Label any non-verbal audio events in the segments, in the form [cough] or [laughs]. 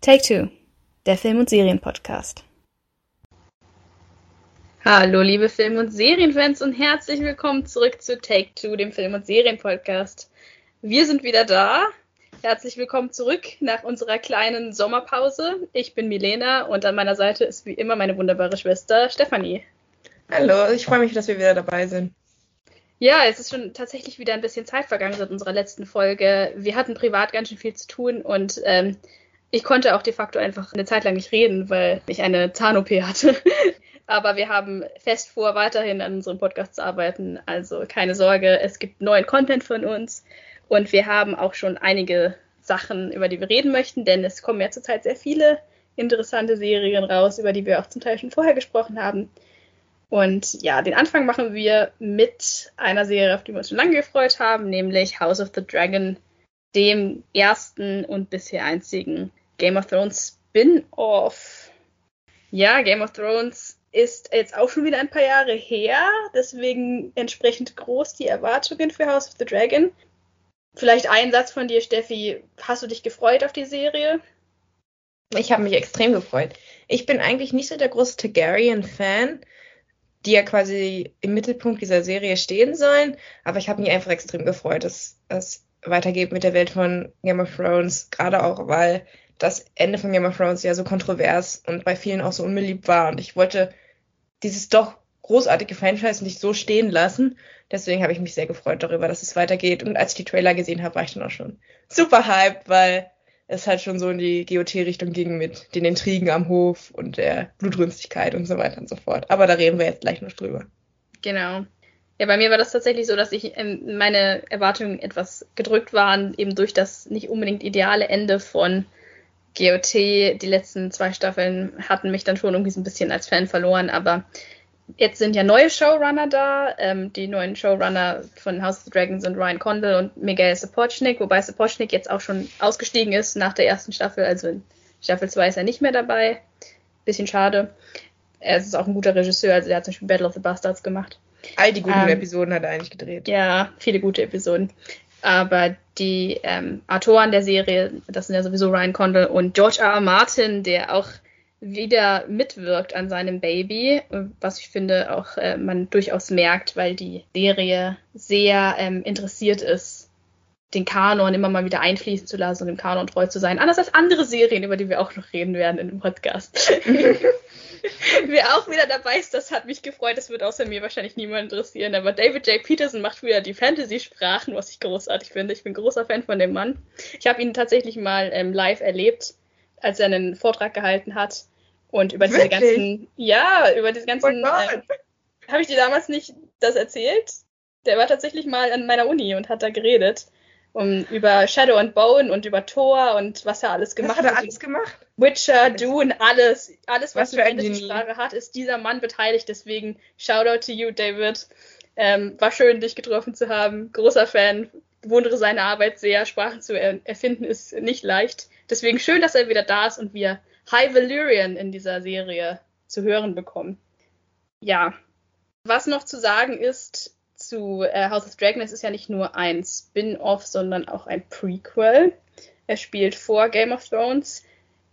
Take Two, der Film- und Serienpodcast. Hallo, liebe Film- und Serienfans und herzlich willkommen zurück zu Take Two, dem Film- und Serienpodcast. Wir sind wieder da. Herzlich willkommen zurück nach unserer kleinen Sommerpause. Ich bin Milena und an meiner Seite ist wie immer meine wunderbare Schwester Stefanie. Hallo, ich freue mich, dass wir wieder dabei sind. Ja, es ist schon tatsächlich wieder ein bisschen Zeit vergangen seit unserer letzten Folge. Wir hatten privat ganz schön viel zu tun und ähm, ich konnte auch de facto einfach eine Zeit lang nicht reden, weil ich eine Zahn-OP hatte. [laughs] Aber wir haben fest vor, weiterhin an unserem Podcast zu arbeiten. Also keine Sorge, es gibt neuen Content von uns und wir haben auch schon einige Sachen, über die wir reden möchten, denn es kommen ja zurzeit sehr viele interessante Serien raus, über die wir auch zum Teil schon vorher gesprochen haben. Und ja, den Anfang machen wir mit einer Serie, auf die wir uns schon lange gefreut haben, nämlich House of the Dragon, dem ersten und bisher einzigen Game of Thrones Spin-off. Ja, Game of Thrones ist jetzt auch schon wieder ein paar Jahre her, deswegen entsprechend groß die Erwartungen für House of the Dragon. Vielleicht ein Satz von dir, Steffi. Hast du dich gefreut auf die Serie? Ich habe mich extrem gefreut. Ich bin eigentlich nicht so der große Targaryen-Fan, die ja quasi im Mittelpunkt dieser Serie stehen sollen, aber ich habe mich einfach extrem gefreut, dass es weitergeht mit der Welt von Game of Thrones, gerade auch, weil das Ende von Game of Thrones ja so kontrovers und bei vielen auch so unbeliebt war und ich wollte dieses doch großartige Franchise nicht so stehen lassen. Deswegen habe ich mich sehr gefreut darüber, dass es weitergeht. Und als ich die Trailer gesehen habe, war ich dann auch schon super hyped, weil es halt schon so in die GOT-Richtung ging mit den Intrigen am Hof und der Blutrünstigkeit und so weiter und so fort. Aber da reden wir jetzt gleich noch drüber. Genau. Ja, bei mir war das tatsächlich so, dass ich ähm, meine Erwartungen etwas gedrückt waren, eben durch das nicht unbedingt ideale Ende von GOT. Die letzten zwei Staffeln hatten mich dann schon irgendwie so ein bisschen als Fan verloren, aber jetzt sind ja neue Showrunner da. Ähm, die neuen Showrunner von House of the Dragon sind Ryan Condal und Miguel Sapochnik, wobei Sapochnik jetzt auch schon ausgestiegen ist nach der ersten Staffel. Also in Staffel 2 ist er nicht mehr dabei. Bisschen schade. Er ist auch ein guter Regisseur, also er hat zum Beispiel Battle of the Bastards gemacht. All die guten ähm, Episoden hat er eigentlich gedreht. Ja, viele gute Episoden. Aber die ähm, Autoren der Serie, das sind ja sowieso Ryan Condal und George R. R. Martin, der auch wieder mitwirkt an seinem Baby, was ich finde auch äh, man durchaus merkt, weil die Serie sehr ähm, interessiert ist, den Kanon immer mal wieder einfließen zu lassen und dem Kanon treu zu sein. Anders als andere Serien, über die wir auch noch reden werden in dem Podcast. [laughs] [laughs] Wer auch wieder dabei ist, das hat mich gefreut. Das wird außer mir wahrscheinlich niemand interessieren. Aber David J. Peterson macht wieder die Fantasy-Sprachen, was ich großartig finde. Ich bin großer Fan von dem Mann. Ich habe ihn tatsächlich mal ähm, live erlebt als er einen Vortrag gehalten hat und über Wirklich? diese ganzen, ja, über diese ganzen, Oh äh, habe ich dir damals nicht das erzählt? Der war tatsächlich mal an meiner Uni und hat da geredet um, über Shadow and Bone und über Thor und was er alles gemacht hat. hat. Er alles gemacht? Witcher, Dune, alles, alles, was, Was für ein eine. Sprache hat, ist dieser Mann beteiligt. Deswegen Shoutout to you, David. Ähm, war schön, dich getroffen zu haben. Großer Fan. Bewundere seine Arbeit sehr. Sprachen zu er erfinden ist nicht leicht. Deswegen schön, dass er wieder da ist und wir High Valyrian in dieser Serie zu hören bekommen. Ja. Was noch zu sagen ist zu äh, House of Dragon, es ist ja nicht nur ein Spin-off, sondern auch ein Prequel. Er spielt vor Game of Thrones.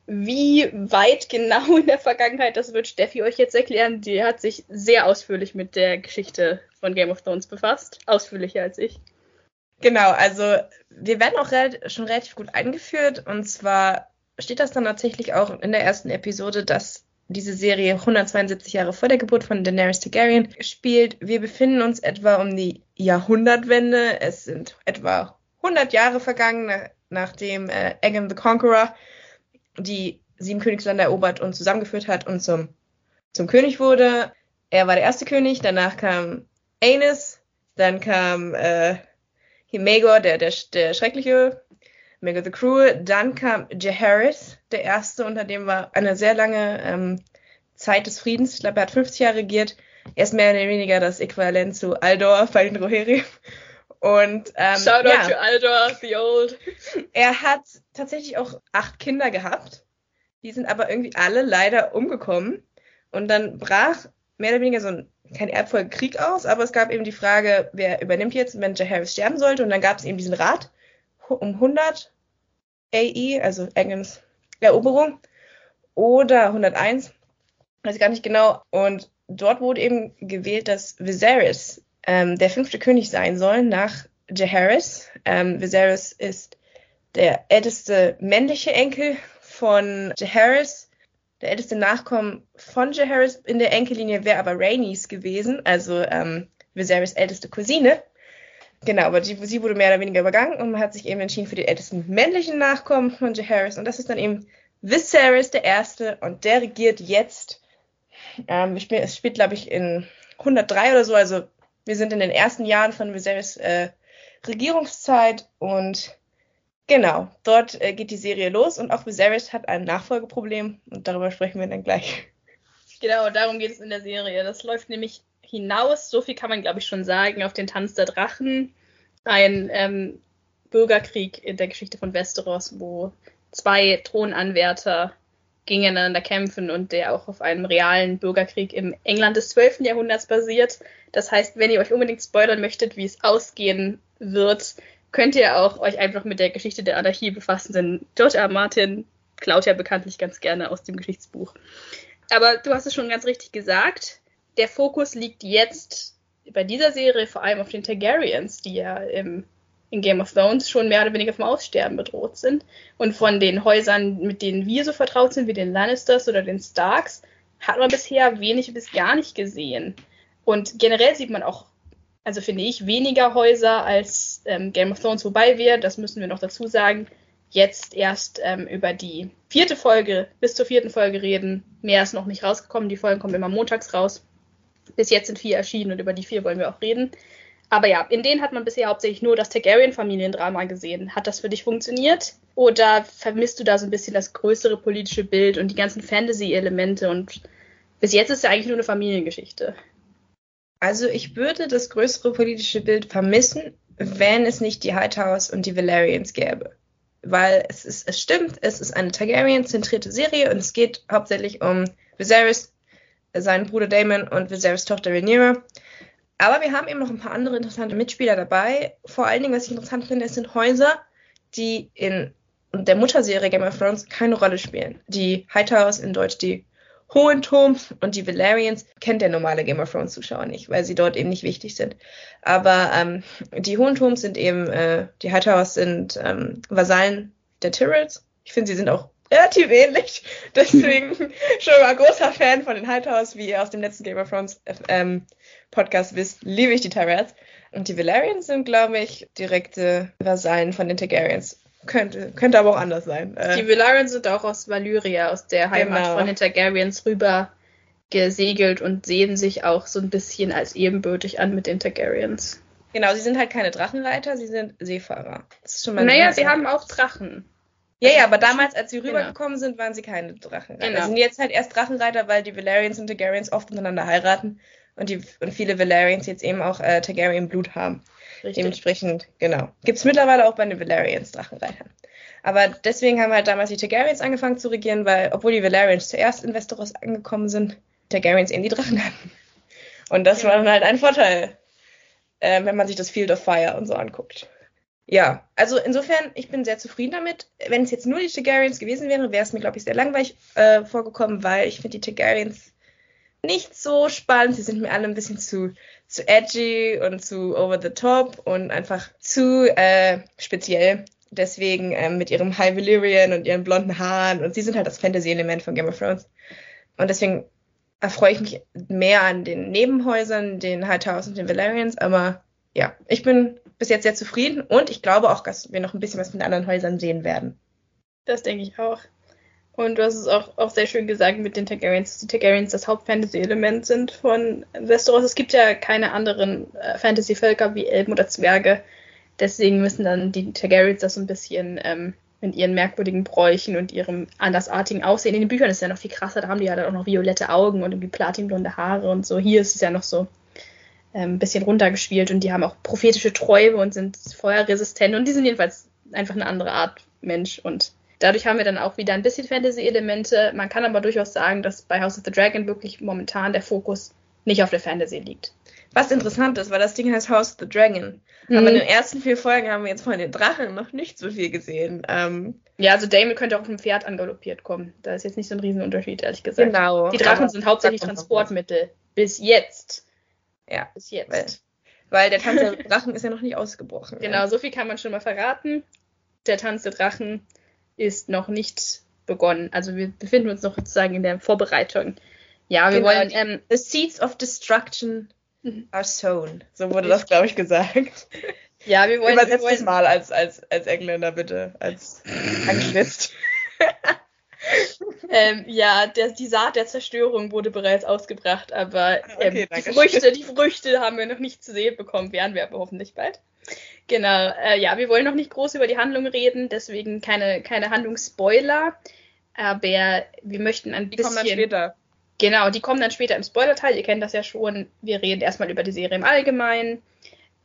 Wie weit genau in der Vergangenheit, das wird Steffi euch jetzt erklären. Die hat sich sehr ausführlich mit der Geschichte von Game of Thrones befasst. Ausführlicher als ich. Genau, also wir werden auch schon relativ gut eingeführt. Und zwar steht das dann tatsächlich auch in der ersten Episode, dass diese Serie 172 Jahre vor der Geburt von Daenerys Targaryen spielt. Wir befinden uns etwa um die Jahrhundertwende. Es sind etwa 100 Jahre vergangen, nach, nachdem äh, Aegon the Conqueror die sieben Königslande erobert und zusammengeführt hat und zum, zum König wurde. Er war der erste König, danach kam Aenys, dann kam äh, hier Maegor, der, der, der schreckliche, Maegor the Cruel, dann kam Jaehaerys, der erste, unter dem war eine sehr lange ähm, Zeit des Friedens. Ich glaube, er hat 50 Jahre regiert. Er ist mehr oder weniger das Äquivalent zu Aldor den Rohirrim. Und ähm, Shoutout ja. to Aldor, the Old. Er hat tatsächlich auch acht Kinder gehabt. Die sind aber irgendwie alle leider umgekommen. Und dann brach mehr oder weniger so ein, kein Erbfolgekrieg aus, aber es gab eben die Frage, wer übernimmt jetzt, wenn Jaehaerys sterben sollte. Und dann gab es eben diesen Rat um 100 AE, also Aegons Eroberung oder 101, weiß ich gar nicht genau. Und dort wurde eben gewählt, dass Viserys ähm, der fünfte König sein soll nach Jaehaerys. Ähm, Viserys ist der älteste männliche Enkel von Jaehaerys. Der älteste Nachkommen von Jaehaerys in der Enkellinie wäre aber Rhaenys gewesen, also ähm, Viserys älteste Cousine. Genau, aber die, sie wurde mehr oder weniger übergangen und man hat sich eben entschieden für den ältesten männlichen Nachkommen von Jaehaerys und das ist dann eben Viserys der Erste und der regiert jetzt. Ähm, spielen, es spielt, glaube ich, in 103 oder so, also wir sind in den ersten Jahren von Viserys äh, Regierungszeit und genau, dort äh, geht die Serie los und auch Viserys hat ein Nachfolgeproblem und darüber sprechen wir dann gleich. Genau, darum geht es in der Serie. Das läuft nämlich hinaus, so viel kann man glaube ich schon sagen, auf den Tanz der Drachen. Ein ähm, Bürgerkrieg in der Geschichte von Westeros, wo zwei Thronanwärter gegeneinander kämpfen und der auch auf einem realen Bürgerkrieg im England des 12. Jahrhunderts basiert. Das heißt, wenn ihr euch unbedingt spoilern möchtet, wie es ausgehen wird, könnt ihr auch euch einfach mit der Geschichte der Anarchie befassen, denn George R. Martin klaut ja bekanntlich ganz gerne aus dem Geschichtsbuch. Aber du hast es schon ganz richtig gesagt. Der Fokus liegt jetzt bei dieser Serie vor allem auf den Targaryens, die ja im in Game of Thrones schon mehr oder weniger vom Aussterben bedroht sind. Und von den Häusern, mit denen wir so vertraut sind, wie den Lannisters oder den Starks, hat man bisher wenig bis gar nicht gesehen. Und generell sieht man auch, also finde ich, weniger Häuser als ähm, Game of Thrones, wobei wir, das müssen wir noch dazu sagen, jetzt erst ähm, über die vierte Folge, bis zur vierten Folge reden. Mehr ist noch nicht rausgekommen, die Folgen kommen immer montags raus. Bis jetzt sind vier erschienen und über die vier wollen wir auch reden. Aber ja, in denen hat man bisher hauptsächlich nur das Targaryen-Familiendrama gesehen. Hat das für dich funktioniert? Oder vermisst du da so ein bisschen das größere politische Bild und die ganzen Fantasy-Elemente? Und bis jetzt ist ja eigentlich nur eine Familiengeschichte. Also ich würde das größere politische Bild vermissen, wenn es nicht die Hightowers und die Valerians gäbe. Weil es ist, es stimmt, es ist eine Targaryen-zentrierte Serie und es geht hauptsächlich um Viserys, seinen Bruder Damon und Viserys Tochter Rhaenyra. Aber wir haben eben noch ein paar andere interessante Mitspieler dabei. Vor allen Dingen, was ich interessant finde, es sind Häuser, die in der Mutterserie Game of Thrones keine Rolle spielen. Die Hightowers in Deutsch die Hohenturms und die Valerians kennt der normale Game of Thrones Zuschauer nicht, weil sie dort eben nicht wichtig sind. Aber ähm, die Hohenturms sind eben, äh, die Hightowers sind ähm, Vasallen der Tyrells. Ich finde, sie sind auch relativ ähnlich. [laughs] Deswegen schon mal großer Fan von den Hightowers, wie ihr aus dem letzten Game of Thrones ähm, Podcast wisst, liebe ich die Tyrells. Und die Valerians sind, glaube ich, direkte Vasallen von den Targaryens. Könnte, könnte aber auch anders sein. Äh, die Valerians sind auch aus Valyria, aus der Heimat genau. von den Targaryens rüber gesegelt und sehen sich auch so ein bisschen als ebenbürtig an mit den Targaryens. Genau, sie sind halt keine Drachenreiter, sie sind Seefahrer. Das ist schon mal naja, sie haben auch Drachen. Ja, ja, aber damals, als sie genau. rübergekommen genau. sind, waren sie keine Drachenreiter. Genau. Sie sind jetzt halt erst Drachenreiter, weil die Valerians und Targaryens oft miteinander heiraten und, die, und viele Valerians jetzt eben auch äh, Targaryen-Blut haben. Richtig. Dementsprechend, genau. Gibt es mittlerweile auch bei den Valerians Drachenreitern. Aber deswegen haben halt damals die Targaryens angefangen zu regieren, weil, obwohl die Valerians zuerst in Westeros angekommen sind, Targaryens eben die Drachen hatten. Und das ja. war dann halt ein Vorteil, äh, wenn man sich das Field of Fire und so anguckt. Ja, also insofern, ich bin sehr zufrieden damit. Wenn es jetzt nur die Targaryens gewesen wäre, wäre es mir, glaube ich, sehr langweilig äh, vorgekommen, weil ich finde die Targaryens nicht so spannend. Sie sind mir alle ein bisschen zu, zu edgy und zu over the top und einfach zu äh, speziell. Deswegen ähm, mit ihrem High Valyrian und ihren blonden Haaren und sie sind halt das Fantasy-Element von Game of Thrones. Und deswegen erfreue ich mich mehr an den Nebenhäusern, den Hightowers und den Valerians, aber ja, ich bin bis jetzt sehr zufrieden und ich glaube auch, dass wir noch ein bisschen was mit anderen Häusern sehen werden. Das denke ich auch. Und du hast es auch, auch sehr schön gesagt mit den Targaryens, dass die Targaryens das Hauptfantasy-Element sind von Westeros. Es gibt ja keine anderen äh, Fantasy-Völker wie Elben oder Zwerge. Deswegen müssen dann die Targaryens das so ein bisschen ähm, mit ihren merkwürdigen Bräuchen und ihrem andersartigen Aussehen. In den Büchern ist es ja noch viel krasser, da haben die ja dann auch noch violette Augen und irgendwie platinblonde Haare und so. Hier ist es ja noch so ein bisschen runtergespielt und die haben auch prophetische Träume und sind feuerresistent und die sind jedenfalls einfach eine andere Art Mensch und Dadurch haben wir dann auch wieder ein bisschen Fantasy-Elemente. Man kann aber durchaus sagen, dass bei House of the Dragon wirklich momentan der Fokus nicht auf der Fantasy liegt. Was interessant ist, weil das Ding heißt House of the Dragon. Mhm. Aber in den ersten vier Folgen haben wir jetzt von den Drachen noch nicht so viel gesehen. Ähm, ja, also Damon könnte auch auf einem Pferd angaloppiert kommen. Da ist jetzt nicht so ein Riesenunterschied, ehrlich gesagt. Genau. Die Drachen sind hauptsächlich Transportmittel. Bis jetzt. Ja. Bis jetzt. Weil, weil der Tanz der [laughs] Drachen ist ja noch nicht ausgebrochen. Genau, ja. so viel kann man schon mal verraten. Der Tanz der Drachen ist noch nicht begonnen. Also wir befinden uns noch sozusagen in der Vorbereitung. Ja, wir genau, wollen. Ähm, The Seeds of Destruction mhm. are sown. So wurde das, glaube ich, gesagt. [laughs] Ja, wir wollen. Übersetzt wir wollen, es mal als, als, als Engländer, bitte. Als [laughs] Anglist. Ähm, ja, der, die Saat der Zerstörung wurde bereits ausgebracht, aber ähm, okay, die, Früchte, die Früchte haben wir noch nicht zu sehen bekommen, werden wir aber hoffentlich bald. Genau, äh, ja, wir wollen noch nicht groß über die Handlung reden, deswegen keine, keine Handlungsspoiler, aber wir möchten ein die bisschen... Die kommen dann später. Genau, die kommen dann später im Spoiler-Teil, ihr kennt das ja schon. Wir reden erstmal über die Serie im Allgemeinen.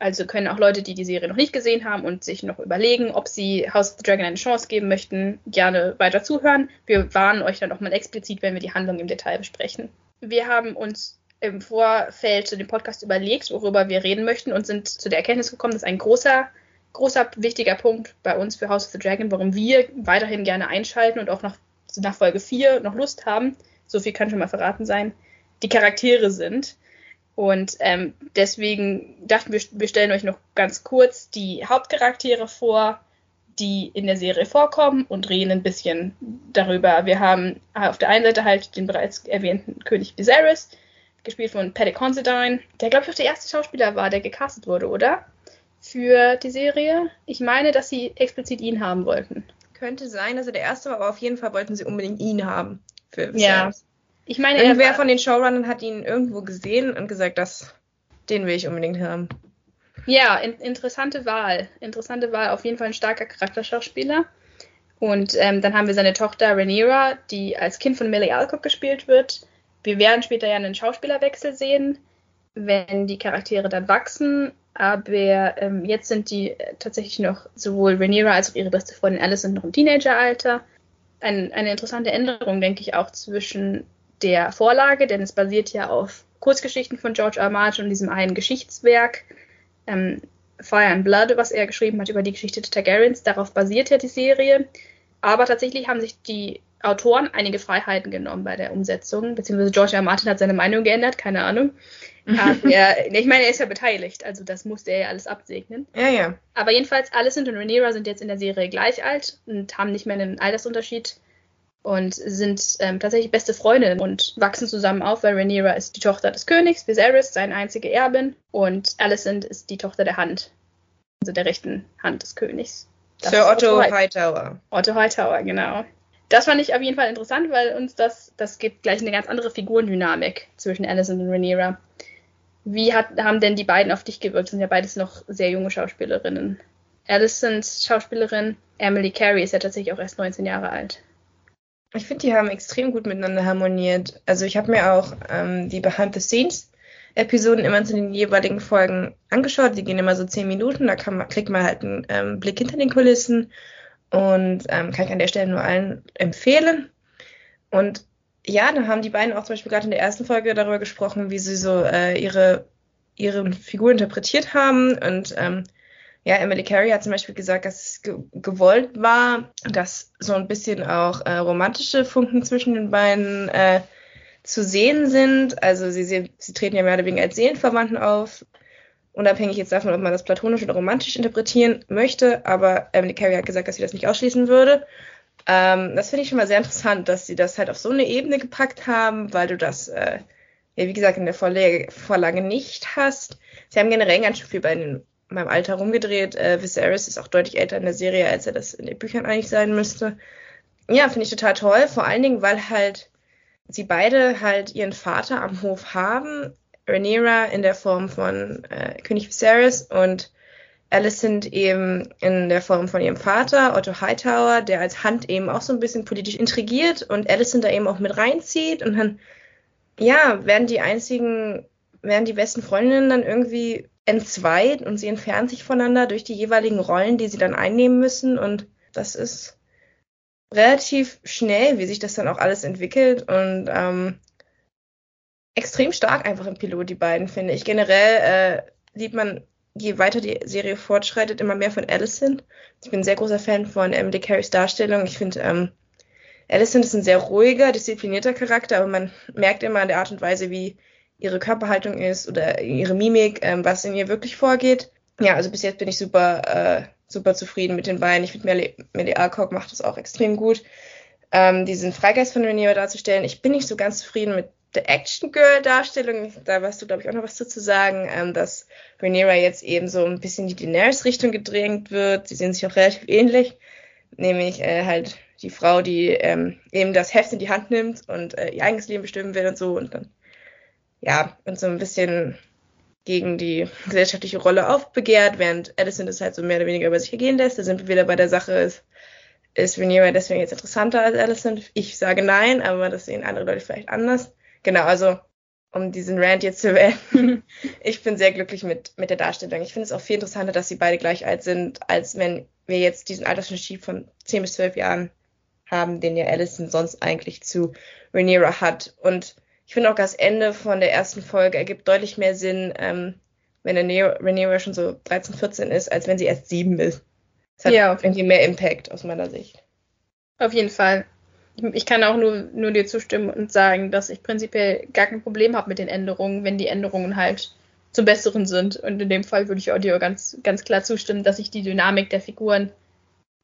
Also können auch Leute, die die Serie noch nicht gesehen haben und sich noch überlegen, ob sie House of the Dragon eine Chance geben möchten, gerne weiter zuhören. Wir warnen euch dann auch mal explizit, wenn wir die Handlung im Detail besprechen. Wir haben uns im Vorfeld zu dem Podcast überlegt, worüber wir reden möchten und sind zu der Erkenntnis gekommen, dass ein großer, großer, wichtiger Punkt bei uns für House of the Dragon, warum wir weiterhin gerne einschalten und auch nach, nach Folge 4 noch Lust haben, so viel kann schon mal verraten sein, die Charaktere sind. Und ähm, deswegen dachten wir, wir stellen euch noch ganz kurz die Hauptcharaktere vor, die in der Serie vorkommen und reden ein bisschen darüber. Wir haben auf der einen Seite halt den bereits erwähnten König Viserys, gespielt von Paddy Considine, der glaube ich auch der erste Schauspieler war, der gecastet wurde, oder? Für die Serie. Ich meine, dass sie explizit ihn haben wollten. Könnte sein, dass er der erste war, aber auf jeden Fall wollten sie unbedingt ihn haben. Für Viserys. Ich meine, irgendwer von den Showrunnern hat ihn irgendwo gesehen und gesagt, dass den will ich unbedingt haben. Ja, in, interessante Wahl. Interessante Wahl. Auf jeden Fall ein starker Charakterschauspieler. Und ähm, dann haben wir seine Tochter Rhaenyra, die als Kind von Millie Alcock gespielt wird. Wir werden später ja einen Schauspielerwechsel sehen, wenn die Charaktere dann wachsen. Aber ähm, jetzt sind die äh, tatsächlich noch sowohl Rhaenyra als auch ihre beste Freundin Alice sind noch im Teenageralter. Ein, eine interessante Änderung, denke ich, auch zwischen der Vorlage, denn es basiert ja auf Kurzgeschichten von George R. Martin und diesem einen Geschichtswerk ähm, Fire and Blood, was er geschrieben hat über die Geschichte der Targaryens. Darauf basiert ja die Serie. Aber tatsächlich haben sich die Autoren einige Freiheiten genommen bei der Umsetzung, beziehungsweise George R. Martin hat seine Meinung geändert, keine Ahnung. [laughs] er, ich meine, er ist ja beteiligt, also das musste er ja alles absegnen. Ja, ja. Aber jedenfalls, Alicent und Rhaenyra sind jetzt in der Serie gleich alt und haben nicht mehr einen Altersunterschied und sind ähm, tatsächlich beste Freundinnen und wachsen zusammen auf, weil Rhaenyra ist die Tochter des Königs, Viserys, seine einzige Erbin, und Alicent ist die Tochter der Hand, also der rechten Hand des Königs. Das Sir Otto, Otto Hightower. Otto Hightower, genau. Das fand ich auf jeden Fall interessant, weil uns das, das gibt gleich eine ganz andere Figurendynamik zwischen Alicent und Rhaenyra. Wie hat, haben denn die beiden auf dich gewirkt? Sind ja beides noch sehr junge Schauspielerinnen. Alicents Schauspielerin Emily Carey ist ja tatsächlich auch erst 19 Jahre alt. Ich finde, die haben extrem gut miteinander harmoniert. Also ich habe mir auch ähm, die Behind-the-Scenes-Episoden immer zu den jeweiligen Folgen angeschaut. Die gehen immer so zehn Minuten, da kann man, kriegt man halt einen ähm, Blick hinter den Kulissen und ähm, kann ich an der Stelle nur allen empfehlen. Und ja, da haben die beiden auch zum Beispiel gerade in der ersten Folge darüber gesprochen, wie sie so äh, ihre, ihre Figur interpretiert haben und ähm, ja, Emily Carey hat zum Beispiel gesagt, dass es ge gewollt war, dass so ein bisschen auch äh, romantische Funken zwischen den beiden äh, zu sehen sind. Also sie, sie, sie treten ja mehr oder weniger als Seelenverwandten auf, unabhängig jetzt davon, ob man das platonisch oder romantisch interpretieren möchte. Aber Emily Carey hat gesagt, dass sie das nicht ausschließen würde. Ähm, das finde ich schon mal sehr interessant, dass sie das halt auf so eine Ebene gepackt haben, weil du das, äh, wie gesagt, in der Vorlage nicht hast. Sie haben generell ganz schön viel bei den meinem Alter rumgedreht. Äh, Viserys ist auch deutlich älter in der Serie, als er das in den Büchern eigentlich sein müsste. Ja, finde ich total toll. Vor allen Dingen, weil halt sie beide halt ihren Vater am Hof haben. Rhaenyra in der Form von äh, König Viserys und Alicent eben in der Form von ihrem Vater, Otto Hightower, der als Hand eben auch so ein bisschen politisch intrigiert und Alicent da eben auch mit reinzieht und dann, ja, werden die einzigen, werden die besten Freundinnen dann irgendwie entzweit und sie entfernen sich voneinander durch die jeweiligen Rollen, die sie dann einnehmen müssen. Und das ist relativ schnell, wie sich das dann auch alles entwickelt. Und ähm, extrem stark einfach im Pilot, die beiden, finde ich. Generell äh, sieht man, je weiter die Serie fortschreitet, immer mehr von Allison. Ich bin ein sehr großer Fan von Emily Carries Darstellung. Ich finde, ähm, Allison ist ein sehr ruhiger, disziplinierter Charakter, aber man merkt immer an der Art und Weise, wie ihre Körperhaltung ist oder ihre Mimik, ähm, was in ihr wirklich vorgeht. Ja, also bis jetzt bin ich super, äh, super zufrieden mit den beiden. Ich finde, Melly, Alcock macht das auch extrem gut, ähm, diesen Freigeist von Rhaenyra darzustellen. Ich bin nicht so ganz zufrieden mit der Action Girl Darstellung. Da wirst du, glaube ich, auch noch was dazu sagen, ähm, dass Rhaenyra jetzt eben so ein bisschen die Daenerys Richtung gedrängt wird. Sie sehen sich auch relativ ähnlich, nämlich äh, halt die Frau, die ähm, eben das Heft in die Hand nimmt und äh, ihr eigenes Leben bestimmen will und so und dann ja, und so ein bisschen gegen die gesellschaftliche Rolle aufbegehrt, während Addison das halt so mehr oder weniger über sich ergehen lässt. Da sind wir wieder bei der Sache, ist, ist Rhaenyra deswegen jetzt interessanter als Addison? Ich sage nein, aber das sehen andere Leute vielleicht anders. Genau, also um diesen Rant jetzt zu wählen. [laughs] ich bin sehr glücklich mit, mit der Darstellung. Ich finde es auch viel interessanter, dass sie beide gleich alt sind, als wenn wir jetzt diesen Altersunterschied von 10 bis 12 Jahren haben, den ja Addison sonst eigentlich zu Rhaenyra hat. Und ich finde auch das Ende von der ersten Folge ergibt deutlich mehr Sinn, ähm, wenn Rhaenyra schon so 13, 14 ist, als wenn sie erst 7 ist. Das hat ja, irgendwie mehr Impact aus meiner Sicht. Auf jeden Fall. Ich kann auch nur, nur dir zustimmen und sagen, dass ich prinzipiell gar kein Problem habe mit den Änderungen, wenn die Änderungen halt zum Besseren sind. Und in dem Fall würde ich Audio ganz, ganz klar zustimmen, dass ich die Dynamik der Figuren,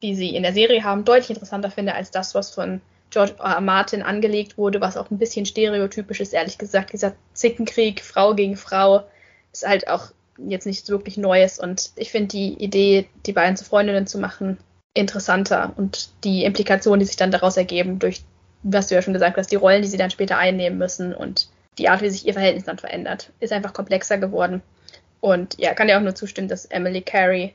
die sie in der Serie haben, deutlich interessanter finde als das, was von George R. Martin angelegt wurde, was auch ein bisschen stereotypisch ist, ehrlich gesagt. Dieser Zickenkrieg, Frau gegen Frau, ist halt auch jetzt nichts wirklich Neues. Und ich finde die Idee, die beiden zu Freundinnen zu machen, interessanter und die Implikationen, die sich dann daraus ergeben, durch was du ja schon gesagt hast, die Rollen, die sie dann später einnehmen müssen und die Art, wie sich ihr Verhältnis dann verändert, ist einfach komplexer geworden. Und ja, kann ja auch nur zustimmen, dass Emily Carey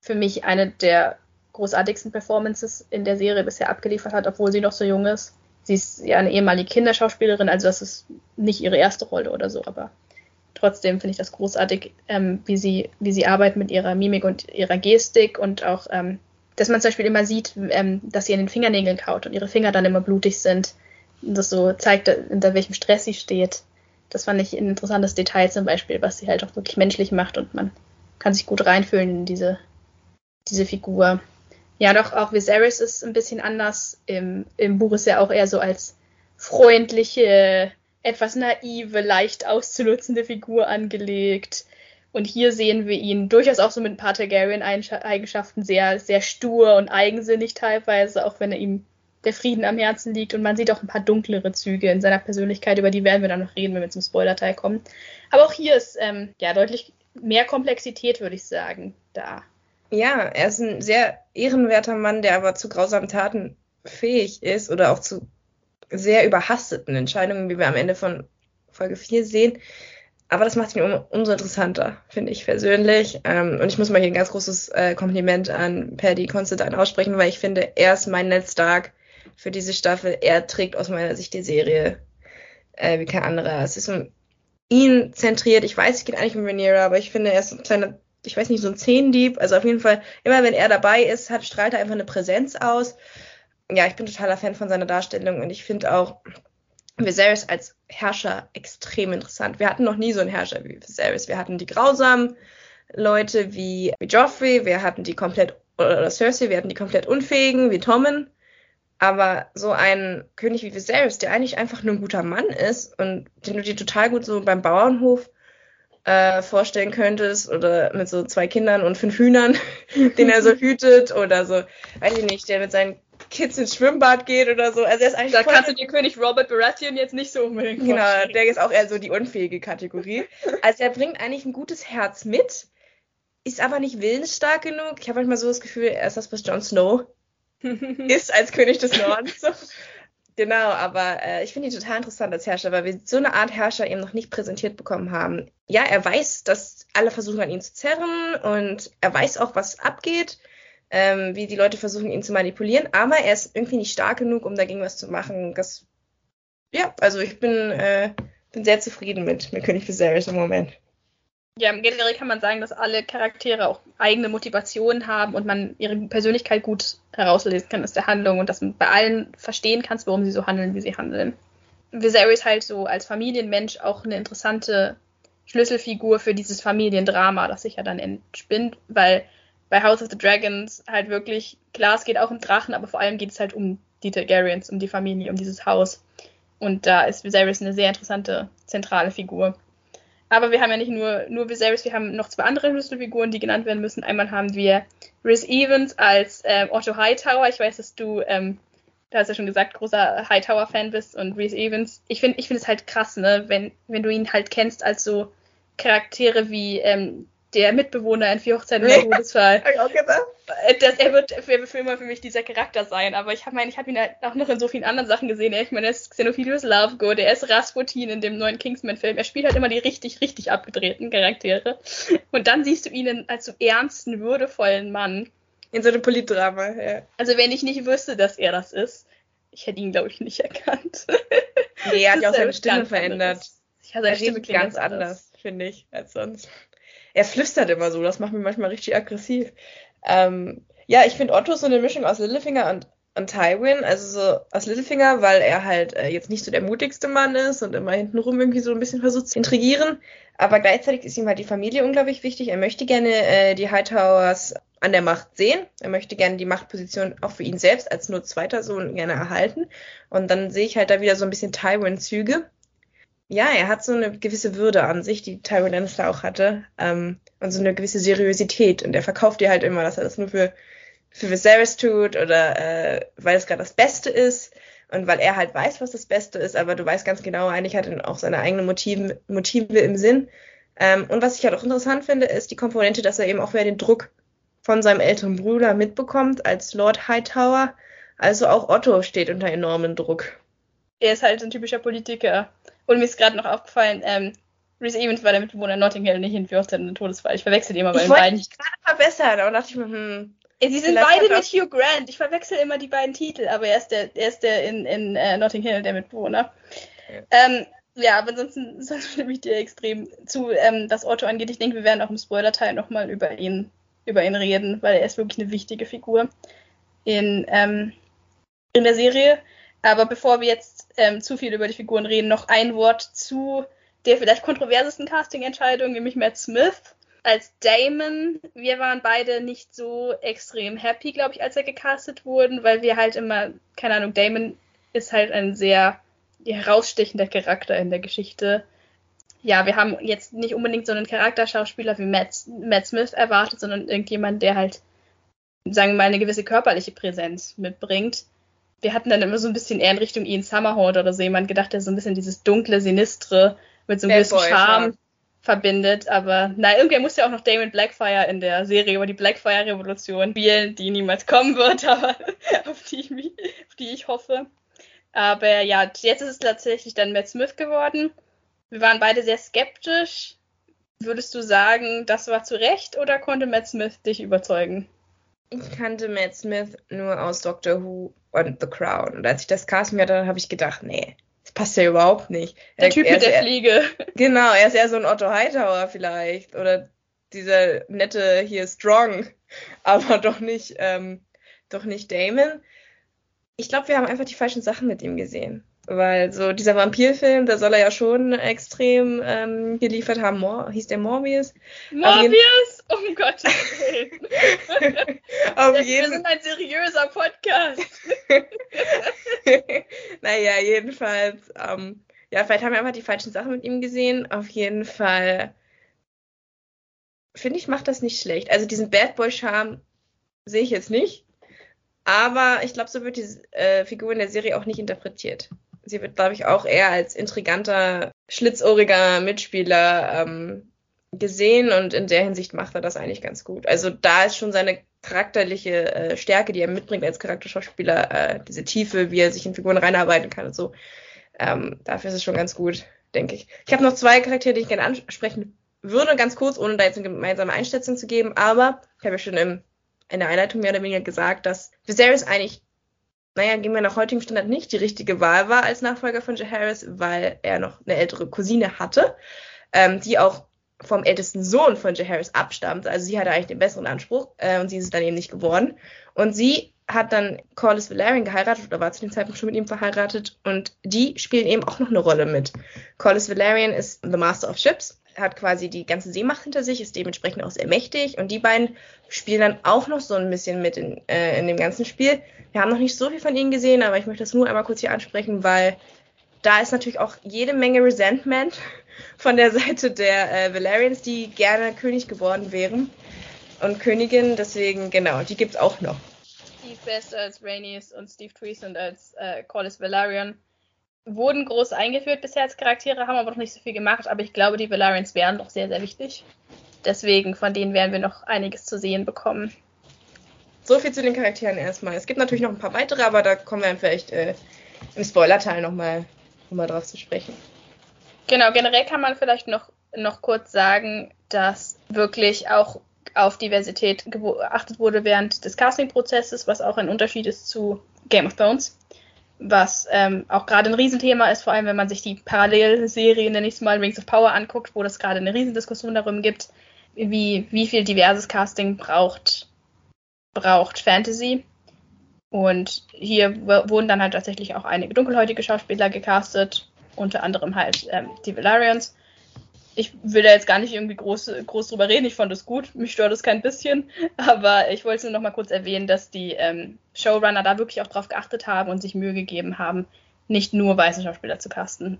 für mich eine der großartigsten Performances in der Serie bisher abgeliefert hat, obwohl sie noch so jung ist. Sie ist ja eine ehemalige Kinderschauspielerin, also das ist nicht ihre erste Rolle oder so, aber trotzdem finde ich das großartig, ähm, wie sie, wie sie arbeitet mit ihrer Mimik und ihrer Gestik und auch, ähm, dass man zum Beispiel immer sieht, ähm, dass sie an den Fingernägeln kaut und ihre Finger dann immer blutig sind. Und das so zeigt, unter welchem Stress sie steht. Das fand ich ein interessantes Detail zum Beispiel, was sie halt auch wirklich menschlich macht und man kann sich gut reinfühlen in diese, diese Figur. Ja, doch, auch Viserys ist ein bisschen anders. Im, Im Buch ist er auch eher so als freundliche, etwas naive, leicht auszunutzende Figur angelegt. Und hier sehen wir ihn durchaus auch so mit ein paar Targaryen-Eigenschaften sehr, sehr stur und eigensinnig teilweise, auch wenn er ihm der Frieden am Herzen liegt. Und man sieht auch ein paar dunklere Züge in seiner Persönlichkeit, über die werden wir dann noch reden, wenn wir zum Spoiler-Teil kommen. Aber auch hier ist ähm, ja deutlich mehr Komplexität, würde ich sagen, da. Ja, er ist ein sehr ehrenwerter Mann, der aber zu grausamen Taten fähig ist oder auch zu sehr überhasteten Entscheidungen, wie wir am Ende von Folge 4 sehen. Aber das macht ihn um, umso interessanter, finde ich persönlich. Ähm, und ich muss mal hier ein ganz großes äh, Kompliment an Paddy Considine aussprechen, weil ich finde, er ist mein Ned Stark für diese Staffel. Er trägt aus meiner Sicht die Serie äh, wie kein anderer. Es ist um ihn zentriert. Ich weiß, es geht eigentlich um Rhaenyra, aber ich finde, er ist ein kleiner ich weiß nicht, so ein Zehndieb. Also auf jeden Fall, immer wenn er dabei ist, hat, strahlt er einfach eine Präsenz aus. Ja, ich bin totaler Fan von seiner Darstellung und ich finde auch Viserys als Herrscher extrem interessant. Wir hatten noch nie so einen Herrscher wie Viserys. Wir hatten die grausamen Leute wie, wie Joffrey, wir hatten die komplett, oder Cersei, wir hatten die komplett unfähigen wie Tommen. Aber so ein König wie Viserys, der eigentlich einfach nur ein guter Mann ist und den du dir total gut so beim Bauernhof äh, vorstellen könntest oder mit so zwei Kindern und fünf Hühnern, [laughs] den er so [laughs] hütet oder so, weiß ich nicht, der mit seinen Kids ins Schwimmbad geht oder so. Also er ist eigentlich da kannst du dir König Robert Baratheon jetzt nicht so unbedingt Genau, vorstellen. der ist auch eher so die unfähige Kategorie. Also er bringt eigentlich ein gutes Herz mit, ist aber nicht willensstark genug. Ich habe manchmal so das Gefühl, er ist das, was Jon Snow [laughs] ist als König des Nordens. Genau, aber äh, ich finde ihn total interessant als Herrscher, weil wir so eine Art Herrscher eben noch nicht präsentiert bekommen haben. Ja, er weiß, dass alle versuchen an ihn zu zerren und er weiß auch, was abgeht, ähm, wie die Leute versuchen, ihn zu manipulieren, aber er ist irgendwie nicht stark genug, um dagegen was zu machen. Das, ja, also ich bin, äh, bin sehr zufrieden mit, mit König Viserys im Moment. Ja, generell kann man sagen, dass alle Charaktere auch eigene Motivationen haben und man ihre Persönlichkeit gut herauslesen kann aus der Handlung und dass man bei allen verstehen kann, warum sie so handeln, wie sie handeln. Viserys halt so als Familienmensch auch eine interessante Schlüsselfigur für dieses Familiendrama, das sich ja dann entspinnt, weil bei House of the Dragons halt wirklich, klar, es geht auch um Drachen, aber vor allem geht es halt um die Targaryens, um die Familie, um dieses Haus. Und da ist Viserys eine sehr interessante zentrale Figur. Aber wir haben ja nicht nur, nur Viserys, wir haben noch zwei andere Schlüsselfiguren, die genannt werden müssen. Einmal haben wir Rhys Evans als ähm, Otto Hightower. Ich weiß, dass du, ähm, da hast du ja schon gesagt, großer Hightower-Fan bist und Rhys Evans. Ich finde ich finde es halt krass, ne, wenn, wenn du ihn halt kennst als so Charaktere wie ähm, der Mitbewohner in Vier Hochzeiten [laughs] und Todesfall. Äh, das, er wird für, immer für mich dieser Charakter sein, aber ich habe ich hab ihn halt auch noch in so vielen anderen Sachen gesehen. Ich meine, er ist Xenophilius Lovegood, er ist Rasputin in dem neuen Kingsman-Film. Er spielt halt immer die richtig, richtig abgedrehten Charaktere. Und dann siehst du ihn als so ernsten, würdevollen Mann. In so einem Politdrama, ja. Also wenn ich nicht wüsste, dass er das ist, ich hätte ihn, glaube ich, nicht erkannt. Nee, er hat ja auch seine Stimme verändert. Ja, seine Stimme klingt ganz anders, finde ich, als sonst er flüstert immer so, das macht mich manchmal richtig aggressiv. Ähm, ja, ich finde Otto so eine Mischung aus Littlefinger und, und Tywin, also so aus Littlefinger, weil er halt äh, jetzt nicht so der mutigste Mann ist und immer hintenrum irgendwie so ein bisschen versucht zu intrigieren, aber gleichzeitig ist ihm halt die Familie unglaublich wichtig. Er möchte gerne äh, die Hightowers an der Macht sehen. Er möchte gerne die Machtposition auch für ihn selbst als nur zweiter Sohn gerne erhalten. Und dann sehe ich halt da wieder so ein bisschen Tywin-Züge ja, er hat so eine gewisse Würde an sich, die Tywin Lannister auch hatte, ähm, und so eine gewisse Seriosität. Und er verkauft dir halt immer, dass er das nur für, für Viserys tut oder äh, weil es gerade das Beste ist und weil er halt weiß, was das Beste ist, aber du weißt ganz genau, eigentlich hat er auch seine eigenen Motive, Motive im Sinn. Ähm, und was ich halt auch interessant finde, ist die Komponente, dass er eben auch wieder den Druck von seinem älteren Bruder mitbekommt als Lord Hightower. Also auch Otto steht unter enormem Druck. Er ist halt ein typischer Politiker. Und mir ist gerade noch aufgefallen, ähm, Reese Evans war der Mitbewohner Notting Hill, nicht in 14 Todesfall. Ich verwechsel die immer bei den beiden. Ich wollte mich gerade verbessern, aber dachte ich mir, hm. Sie sind beide mit Hugh Grant. Ich verwechsel immer die beiden Titel, aber er ist der, er ist der in, in uh, Notting Hill, der Mitbewohner. Ja, ähm, ja aber ansonsten, [laughs] sonst stimme ich dir extrem zu, ähm, was Otto angeht. Ich denke, wir werden auch im Spoiler-Teil nochmal über ihn, über ihn reden, weil er ist wirklich eine wichtige Figur in, ähm, in der Serie. Aber bevor wir jetzt ähm, zu viel über die Figuren reden, noch ein Wort zu der vielleicht kontroversesten Casting-Entscheidung, nämlich Matt Smith als Damon. Wir waren beide nicht so extrem happy, glaube ich, als er gecastet wurden, weil wir halt immer, keine Ahnung, Damon ist halt ein sehr herausstechender Charakter in der Geschichte. Ja, wir haben jetzt nicht unbedingt so einen Charakterschauspieler wie Matt, Matt Smith erwartet, sondern irgendjemand, der halt, sagen wir mal, eine gewisse körperliche Präsenz mitbringt wir hatten dann immer so ein bisschen eher in Richtung Ian Summerhold oder so jemand gedacht, der so ein bisschen dieses dunkle, sinistre mit so einem gewissen Charme ja. verbindet. Aber na, irgendwer muss ja auch noch Damon Blackfire in der Serie über die Blackfire-Revolution spielen, die niemals kommen wird, [laughs] aber auf die, ich auf die ich hoffe. Aber ja, jetzt ist es tatsächlich dann Matt Smith geworden. Wir waren beide sehr skeptisch. Würdest du sagen, das war zu Recht oder konnte Matt Smith dich überzeugen? Ich kannte Matt Smith nur aus Doctor Who und The Crown. Und als ich das Casting hatte, habe ich gedacht, nee, das passt ja überhaupt nicht. Der er, Typ mit der eher, Fliege. [laughs] Genau, er ist eher so ein Otto Hightower vielleicht. Oder dieser nette hier Strong. [laughs] Aber doch nicht, ähm, doch nicht Damon. Ich glaube, wir haben einfach die falschen Sachen mit ihm gesehen. Weil so dieser Vampirfilm, da soll er ja schon extrem ähm, geliefert haben. Mor hieß der Morbius? Morbius? Um Gottes Willen. Auf jeden... [laughs] Wir sind ein seriöser Podcast. [laughs] naja, jedenfalls, ähm, ja, vielleicht haben wir einfach die falschen Sachen mit ihm gesehen. Auf jeden Fall, finde ich, macht das nicht schlecht. Also diesen Bad Boy-Charme sehe ich jetzt nicht. Aber ich glaube, so wird die äh, Figur in der Serie auch nicht interpretiert sie wird, glaube ich, auch eher als intriganter, schlitzohriger Mitspieler ähm, gesehen und in der Hinsicht macht er das eigentlich ganz gut. Also da ist schon seine charakterliche äh, Stärke, die er mitbringt als Charakterschauspieler, äh, diese Tiefe, wie er sich in Figuren reinarbeiten kann und so. Ähm, dafür ist es schon ganz gut, denke ich. Ich habe noch zwei Charaktere, die ich gerne ansprechen würde, ganz kurz, ohne da jetzt eine gemeinsame Einschätzung zu geben, aber ich habe ja schon im, in der Einleitung mehr oder weniger gesagt, dass Viserys eigentlich naja, gehen wir nach heutigem Standard nicht die richtige Wahl war als Nachfolger von Jay Harris, weil er noch eine ältere Cousine hatte, ähm, die auch vom ältesten Sohn von Jaehaerys abstammt. Also sie hatte eigentlich den besseren Anspruch äh, und sie ist es dann eben nicht geworden. Und sie hat dann Corlys Valerian geheiratet oder war zu dem Zeitpunkt schon mit ihm verheiratet und die spielen eben auch noch eine Rolle mit. Corlys Valerian ist The Master of Ships, hat quasi die ganze Seemacht hinter sich, ist dementsprechend auch sehr mächtig und die beiden spielen dann auch noch so ein bisschen mit in, äh, in dem ganzen Spiel. Wir haben noch nicht so viel von ihnen gesehen, aber ich möchte das nur einmal kurz hier ansprechen, weil da ist natürlich auch jede Menge Resentment [laughs] von der Seite der äh, Valerians, die gerne König geworden wären und Königin. Deswegen, genau, die gibt's auch noch. Steve Best als Rhaenys und Steve Treason als äh, Corlys Valerian wurden groß eingeführt bisher als Charaktere, haben aber noch nicht so viel gemacht, aber ich glaube, die Valerians wären doch sehr, sehr wichtig. Deswegen, von denen werden wir noch einiges zu sehen bekommen. So viel zu den Charakteren erstmal. Es gibt natürlich noch ein paar weitere, aber da kommen wir vielleicht äh, im Spoiler-Teil nochmal noch mal drauf zu sprechen. Genau, generell kann man vielleicht noch, noch kurz sagen, dass wirklich auch auf Diversität geachtet wurde während des Casting-Prozesses, was auch ein Unterschied ist zu Game of Thrones, was ähm, auch gerade ein Riesenthema ist, vor allem wenn man sich die Parallelserie, nenne ich es mal, Rings of Power anguckt, wo das gerade eine Riesendiskussion darum gibt, wie, wie viel diverses Casting braucht, braucht Fantasy. Und hier wurden dann halt tatsächlich auch einige dunkelhäutige Schauspieler gecastet, unter anderem halt ähm, die Valerians ich will da jetzt gar nicht irgendwie groß, groß drüber reden. Ich fand es gut. Mich stört es kein bisschen. [laughs] Aber ich wollte nur noch mal kurz erwähnen, dass die ähm, Showrunner da wirklich auch drauf geachtet haben und sich Mühe gegeben haben, nicht nur weiße Schauspieler zu casten.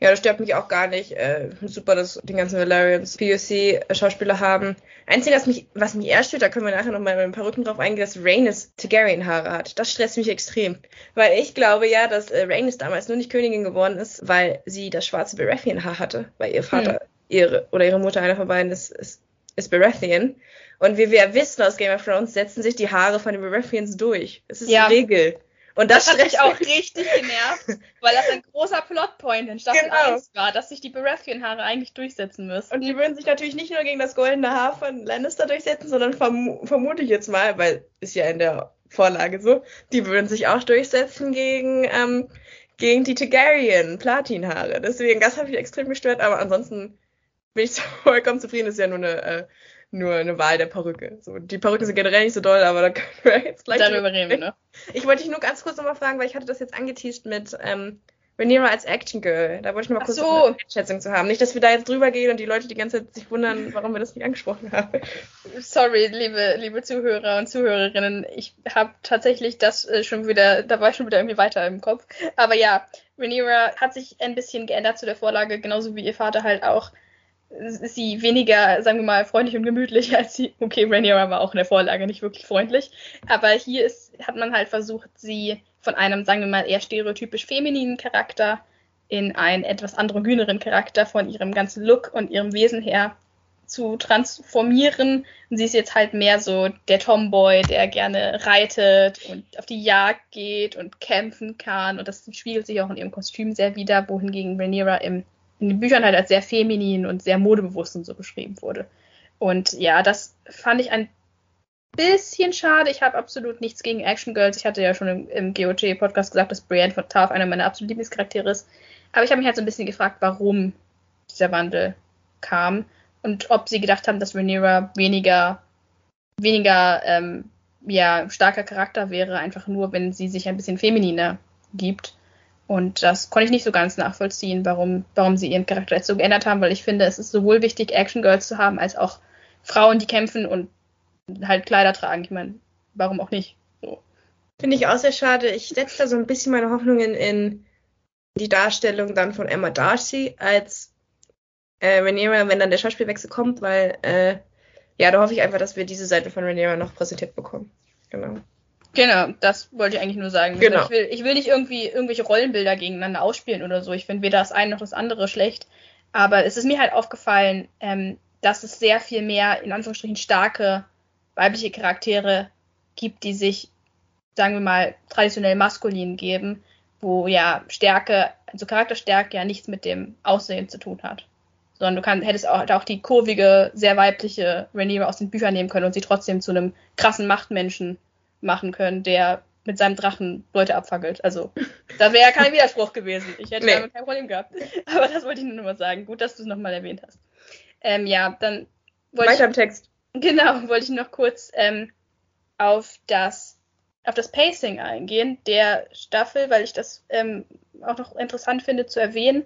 Ja, das stört mich auch gar nicht. Äh, super, dass die ganzen Valerians POC-Schauspieler haben. Einzige, was mich, was mich eher stört, da können wir nachher nochmal mit ein paar Rücken drauf eingehen, dass Rhaenys Targaryen-Haare hat. Das stresst mich extrem. Weil ich glaube ja, dass äh, Rhaenys damals nur nicht Königin geworden ist, weil sie das schwarze Baratheon-Haar hatte. Weil ihr Vater hm. ihre, oder ihre Mutter, einer von beiden, ist, ist, ist Baratheon. Und wie wir ja wissen aus Game of Thrones, setzen sich die Haare von den Baratheons durch. Das ist ja. Regel. Und das, das hat mich auch richtig genervt, weil das ein großer Plotpoint in Staffel genau. 1 war, dass sich die Baratheon-Haare eigentlich durchsetzen müssen. Und die würden sich natürlich nicht nur gegen das goldene Haar von Lannister durchsetzen, sondern verm vermute ich jetzt mal, weil ist ja in der Vorlage so, die würden sich auch durchsetzen gegen, ähm, gegen die Targaryen Platinhaare. Deswegen, das hat mich extrem gestört, aber ansonsten bin ich [laughs] vollkommen zufrieden. Das ist ja nur eine äh, nur eine Wahl der Perücke. So, die Perücken sind generell nicht so doll, aber da können wir jetzt gleich darüber reden. Ne? Ich wollte dich nur ganz kurz nochmal fragen, weil ich hatte das jetzt angeteased mit ähm, Rhaenyra als Action Girl. Da wollte ich nochmal kurz so. eine Einschätzung zu haben. Nicht, dass wir da jetzt drüber gehen und die Leute die ganze Zeit sich wundern, warum wir das nicht angesprochen haben. Sorry, liebe, liebe Zuhörer und Zuhörerinnen. Ich habe tatsächlich das äh, schon wieder, da war ich schon wieder irgendwie weiter im Kopf. Aber ja, Rhaenyra hat sich ein bisschen geändert zu der Vorlage, genauso wie ihr Vater halt auch ist sie weniger, sagen wir mal, freundlich und gemütlich als sie. Okay, Rhaenyra war auch in der Vorlage nicht wirklich freundlich. Aber hier ist, hat man halt versucht, sie von einem, sagen wir mal, eher stereotypisch femininen Charakter in einen etwas androgyneren Charakter von ihrem ganzen Look und ihrem Wesen her zu transformieren. Und sie ist jetzt halt mehr so der Tomboy, der gerne reitet und auf die Jagd geht und kämpfen kann. Und das spiegelt sich auch in ihrem Kostüm sehr wieder, wohingegen Rhaenyra im in den Büchern halt als sehr feminin und sehr modebewusst und so beschrieben wurde. Und ja, das fand ich ein bisschen schade. Ich habe absolut nichts gegen Action Girls. Ich hatte ja schon im, im GOG-Podcast gesagt, dass Brienne von Tarf einer meiner absoluten Lieblingscharaktere ist. Aber ich habe mich halt so ein bisschen gefragt, warum dieser Wandel kam und ob sie gedacht haben, dass Rhaenyra weniger, weniger ähm, ja, starker Charakter wäre, einfach nur, wenn sie sich ein bisschen femininer gibt. Und das konnte ich nicht so ganz nachvollziehen, warum, warum sie ihren Charakter jetzt so geändert haben, weil ich finde, es ist sowohl wichtig, Action Girls zu haben, als auch Frauen, die kämpfen und halt Kleider tragen. Ich meine, warum auch nicht? So. Finde ich auch sehr schade. Ich setze da so ein bisschen meine Hoffnungen in die Darstellung dann von Emma Darcy als äh, Rhaenyra, wenn dann der Schauspielwechsel kommt, weil äh, ja, da hoffe ich einfach, dass wir diese Seite von Rhaenyra noch präsentiert bekommen. Genau. Genau, das wollte ich eigentlich nur sagen. Genau. Ich, will, ich will nicht irgendwie irgendwelche Rollenbilder gegeneinander ausspielen oder so. Ich finde weder das eine noch das andere schlecht. Aber es ist mir halt aufgefallen, ähm, dass es sehr viel mehr, in Anführungsstrichen, starke weibliche Charaktere gibt, die sich, sagen wir mal, traditionell maskulin geben, wo ja Stärke, also Charakterstärke ja nichts mit dem Aussehen zu tun hat. Sondern du kann, hättest auch, auch die kurvige, sehr weibliche Rhaenyra aus den Büchern nehmen können und sie trotzdem zu einem krassen Machtmenschen machen können, der mit seinem Drachen Leute abfackelt. Also, da wäre ja kein Widerspruch gewesen. Ich hätte nee. damit kein Problem gehabt. [laughs] Aber das wollte ich nur mal sagen. Gut, dass du es nochmal erwähnt hast. Ähm, ja, dann wollte Weiter ich, im Text. Genau, [laughs] wollte ich noch kurz ähm, auf das auf das Pacing eingehen der Staffel, weil ich das ähm, auch noch interessant finde zu erwähnen,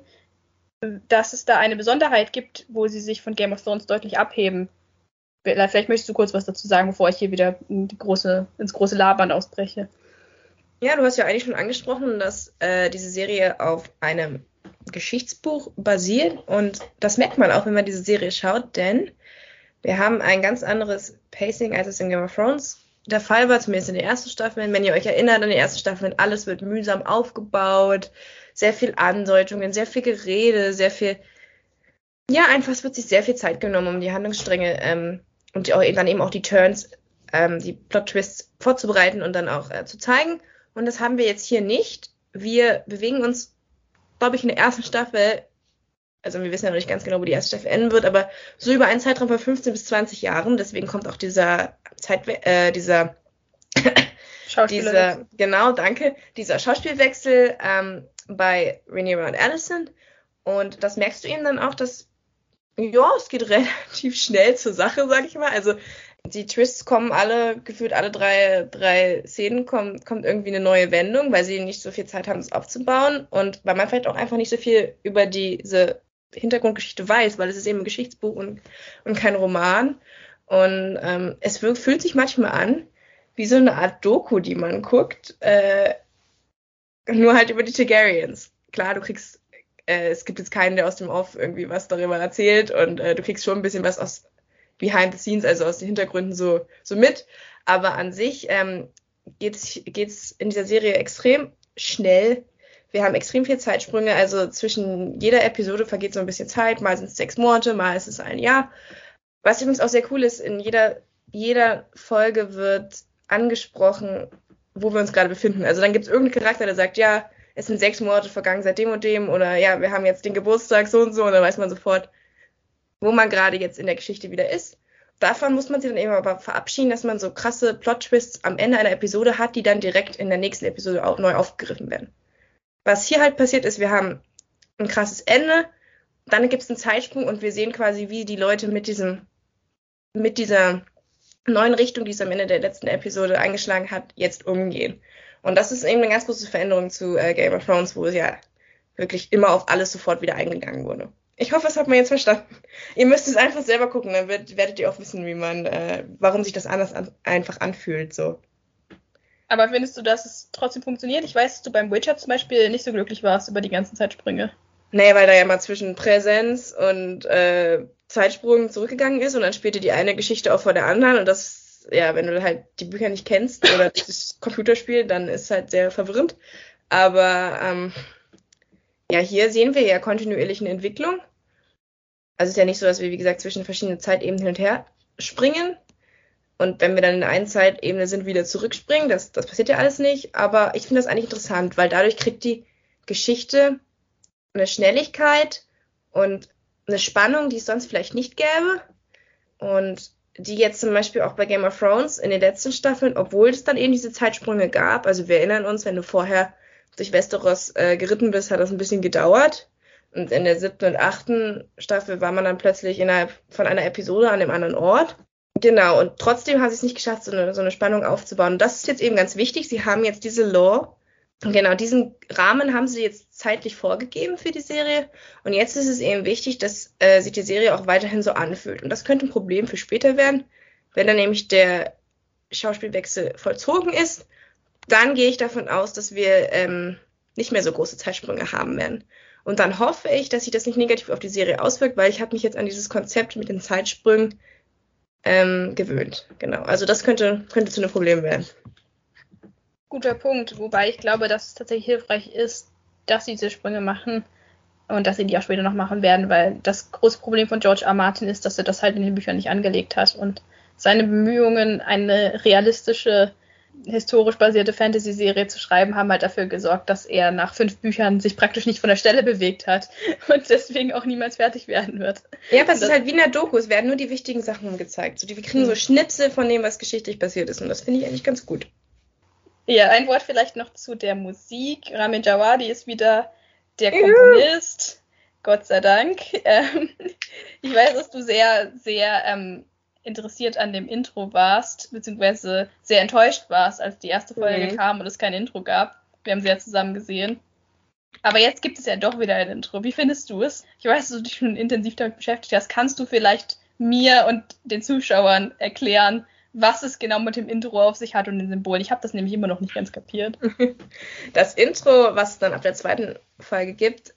dass es da eine Besonderheit gibt, wo sie sich von Game of Thrones deutlich abheben. Vielleicht möchtest du kurz was dazu sagen, bevor ich hier wieder in große, ins große Labern ausbreche. Ja, du hast ja eigentlich schon angesprochen, dass äh, diese Serie auf einem Geschichtsbuch basiert und das merkt man auch, wenn man diese Serie schaut, denn wir haben ein ganz anderes Pacing, als es in Game of Thrones der Fall war, zumindest in der ersten Staffel. Wenn ihr euch erinnert an die erste Staffel, alles wird mühsam aufgebaut, sehr viel Andeutungen, sehr viel Gerede, sehr viel, ja, einfach es wird sich sehr viel Zeit genommen, um die Handlungsstränge ähm, und auch, dann eben auch die Turns, ähm, die Plot-Twists vorzubereiten und dann auch äh, zu zeigen. Und das haben wir jetzt hier nicht. Wir bewegen uns, glaube ich, in der ersten Staffel also wir wissen ja noch nicht ganz genau, wo die erste Staffel enden wird, aber so über einen Zeitraum von 15 bis 20 Jahren. Deswegen kommt auch dieser Zeit, äh, dieser, [laughs] dieser, genau, danke, dieser Schauspielwechsel ähm, bei Rhaenyra und Allison. Und das merkst du ihnen dann auch, dass ja, es geht [laughs] relativ schnell zur Sache, sag ich mal. Also die Twists kommen alle, gefühlt alle drei, drei Szenen kommt, kommt irgendwie eine neue Wendung, weil sie nicht so viel Zeit haben, es aufzubauen und weil man vielleicht auch einfach nicht so viel über diese Hintergrundgeschichte weiß, weil es ist eben ein Geschichtsbuch und, und kein Roman. Und ähm, es fühlt sich manchmal an wie so eine Art Doku, die man guckt, äh, nur halt über die Targaryens. Klar, du kriegst, äh, es gibt jetzt keinen, der aus dem Off irgendwie was darüber erzählt und äh, du kriegst schon ein bisschen was aus behind the scenes, also aus den Hintergründen so, so mit. Aber an sich ähm, geht es in dieser Serie extrem schnell wir haben extrem viel Zeitsprünge, also zwischen jeder Episode vergeht so ein bisschen Zeit, mal sind es sechs Monate, mal ist es ein Jahr. Was übrigens auch sehr cool ist, in jeder, jeder Folge wird angesprochen, wo wir uns gerade befinden. Also dann gibt es irgendeinen Charakter, der sagt, ja, es sind sechs Monate vergangen seit dem und dem oder ja, wir haben jetzt den Geburtstag so und so und dann weiß man sofort, wo man gerade jetzt in der Geschichte wieder ist. Davon muss man sich dann eben aber verabschieden, dass man so krasse Plot-Twists am Ende einer Episode hat, die dann direkt in der nächsten Episode auch neu aufgegriffen werden was hier halt passiert ist, wir haben ein krasses Ende, dann gibt es einen Zeitsprung und wir sehen quasi, wie die Leute mit diesem, mit dieser neuen Richtung, die es am Ende der letzten Episode eingeschlagen hat, jetzt umgehen. Und das ist eben eine ganz große Veränderung zu äh, Game of Thrones, wo es ja wirklich immer auf alles sofort wieder eingegangen wurde. Ich hoffe, das hat man jetzt verstanden. [laughs] Ihr müsst es einfach selber gucken, dann wird, werdet ihr auch wissen, wie man, äh, warum sich das anders an, einfach anfühlt. So. Aber findest du, dass es trotzdem funktioniert? Ich weiß, dass du beim Witcher zum Beispiel nicht so glücklich warst über die ganzen Zeitsprünge. Nee, weil da ja mal zwischen Präsenz und äh, Zeitsprung zurückgegangen ist und dann spielte die eine Geschichte auch vor der anderen und das, ja, wenn du halt die Bücher nicht kennst oder [laughs] das Computerspiel, dann ist halt sehr verwirrend. Aber ähm, ja, hier sehen wir ja kontinuierlich eine Entwicklung. Also es ist ja nicht so, dass wir, wie gesagt, zwischen verschiedenen Zeitebenen hin und her springen, und wenn wir dann in der einen Zeitebene sind, wieder zurückspringen, das, das passiert ja alles nicht. Aber ich finde das eigentlich interessant, weil dadurch kriegt die Geschichte eine Schnelligkeit und eine Spannung, die es sonst vielleicht nicht gäbe. Und die jetzt zum Beispiel auch bei Game of Thrones in den letzten Staffeln, obwohl es dann eben diese Zeitsprünge gab, also wir erinnern uns, wenn du vorher durch Westeros äh, geritten bist, hat das ein bisschen gedauert. Und in der siebten und achten Staffel war man dann plötzlich innerhalb von einer Episode an einem anderen Ort. Genau, und trotzdem haben sie es nicht geschafft, so eine, so eine Spannung aufzubauen. Und das ist jetzt eben ganz wichtig. Sie haben jetzt diese Law, genau, diesen Rahmen haben sie jetzt zeitlich vorgegeben für die Serie. Und jetzt ist es eben wichtig, dass äh, sich die Serie auch weiterhin so anfühlt. Und das könnte ein Problem für später werden, wenn dann nämlich der Schauspielwechsel vollzogen ist. Dann gehe ich davon aus, dass wir ähm, nicht mehr so große Zeitsprünge haben werden. Und dann hoffe ich, dass sich das nicht negativ auf die Serie auswirkt, weil ich habe mich jetzt an dieses Konzept mit den Zeitsprüngen ähm, gewöhnt. Genau. Also das könnte, könnte zu einem Problem werden. Guter Punkt, wobei ich glaube, dass es tatsächlich hilfreich ist, dass sie diese Sprünge machen und dass sie die auch später noch machen werden, weil das große Problem von George R. Martin ist, dass er das halt in den Büchern nicht angelegt hat und seine Bemühungen, eine realistische historisch basierte Fantasy-Serie zu schreiben, haben halt dafür gesorgt, dass er nach fünf Büchern sich praktisch nicht von der Stelle bewegt hat [laughs] und deswegen auch niemals fertig werden wird. Ja, aber es ist halt wie in der Doku, es werden nur die wichtigen Sachen gezeigt. So, die, wir kriegen so mhm. Schnipsel von dem, was geschichtlich passiert ist und das finde ich eigentlich ganz gut. Ja, ein Wort vielleicht noch zu der Musik. Ramin Djawadi ist wieder der Komponist. Gott sei Dank. [laughs] Ähm, ich weiß, dass du sehr, sehr ähm, interessiert an dem Intro warst, beziehungsweise sehr enttäuscht warst, als die erste Folge mhm. kam und es kein Intro gab. Wir haben sie ja zusammen gesehen. Aber jetzt gibt es ja doch wieder ein Intro. Wie findest du es? Ich weiß, dass du dich schon intensiv damit beschäftigt hast. Kannst du vielleicht mir und den Zuschauern erklären, was es genau mit dem Intro auf sich hat und den Symbolen? Ich habe das nämlich immer noch nicht ganz kapiert. [laughs] Das Intro, was es dann ab der zweiten Folge gibt,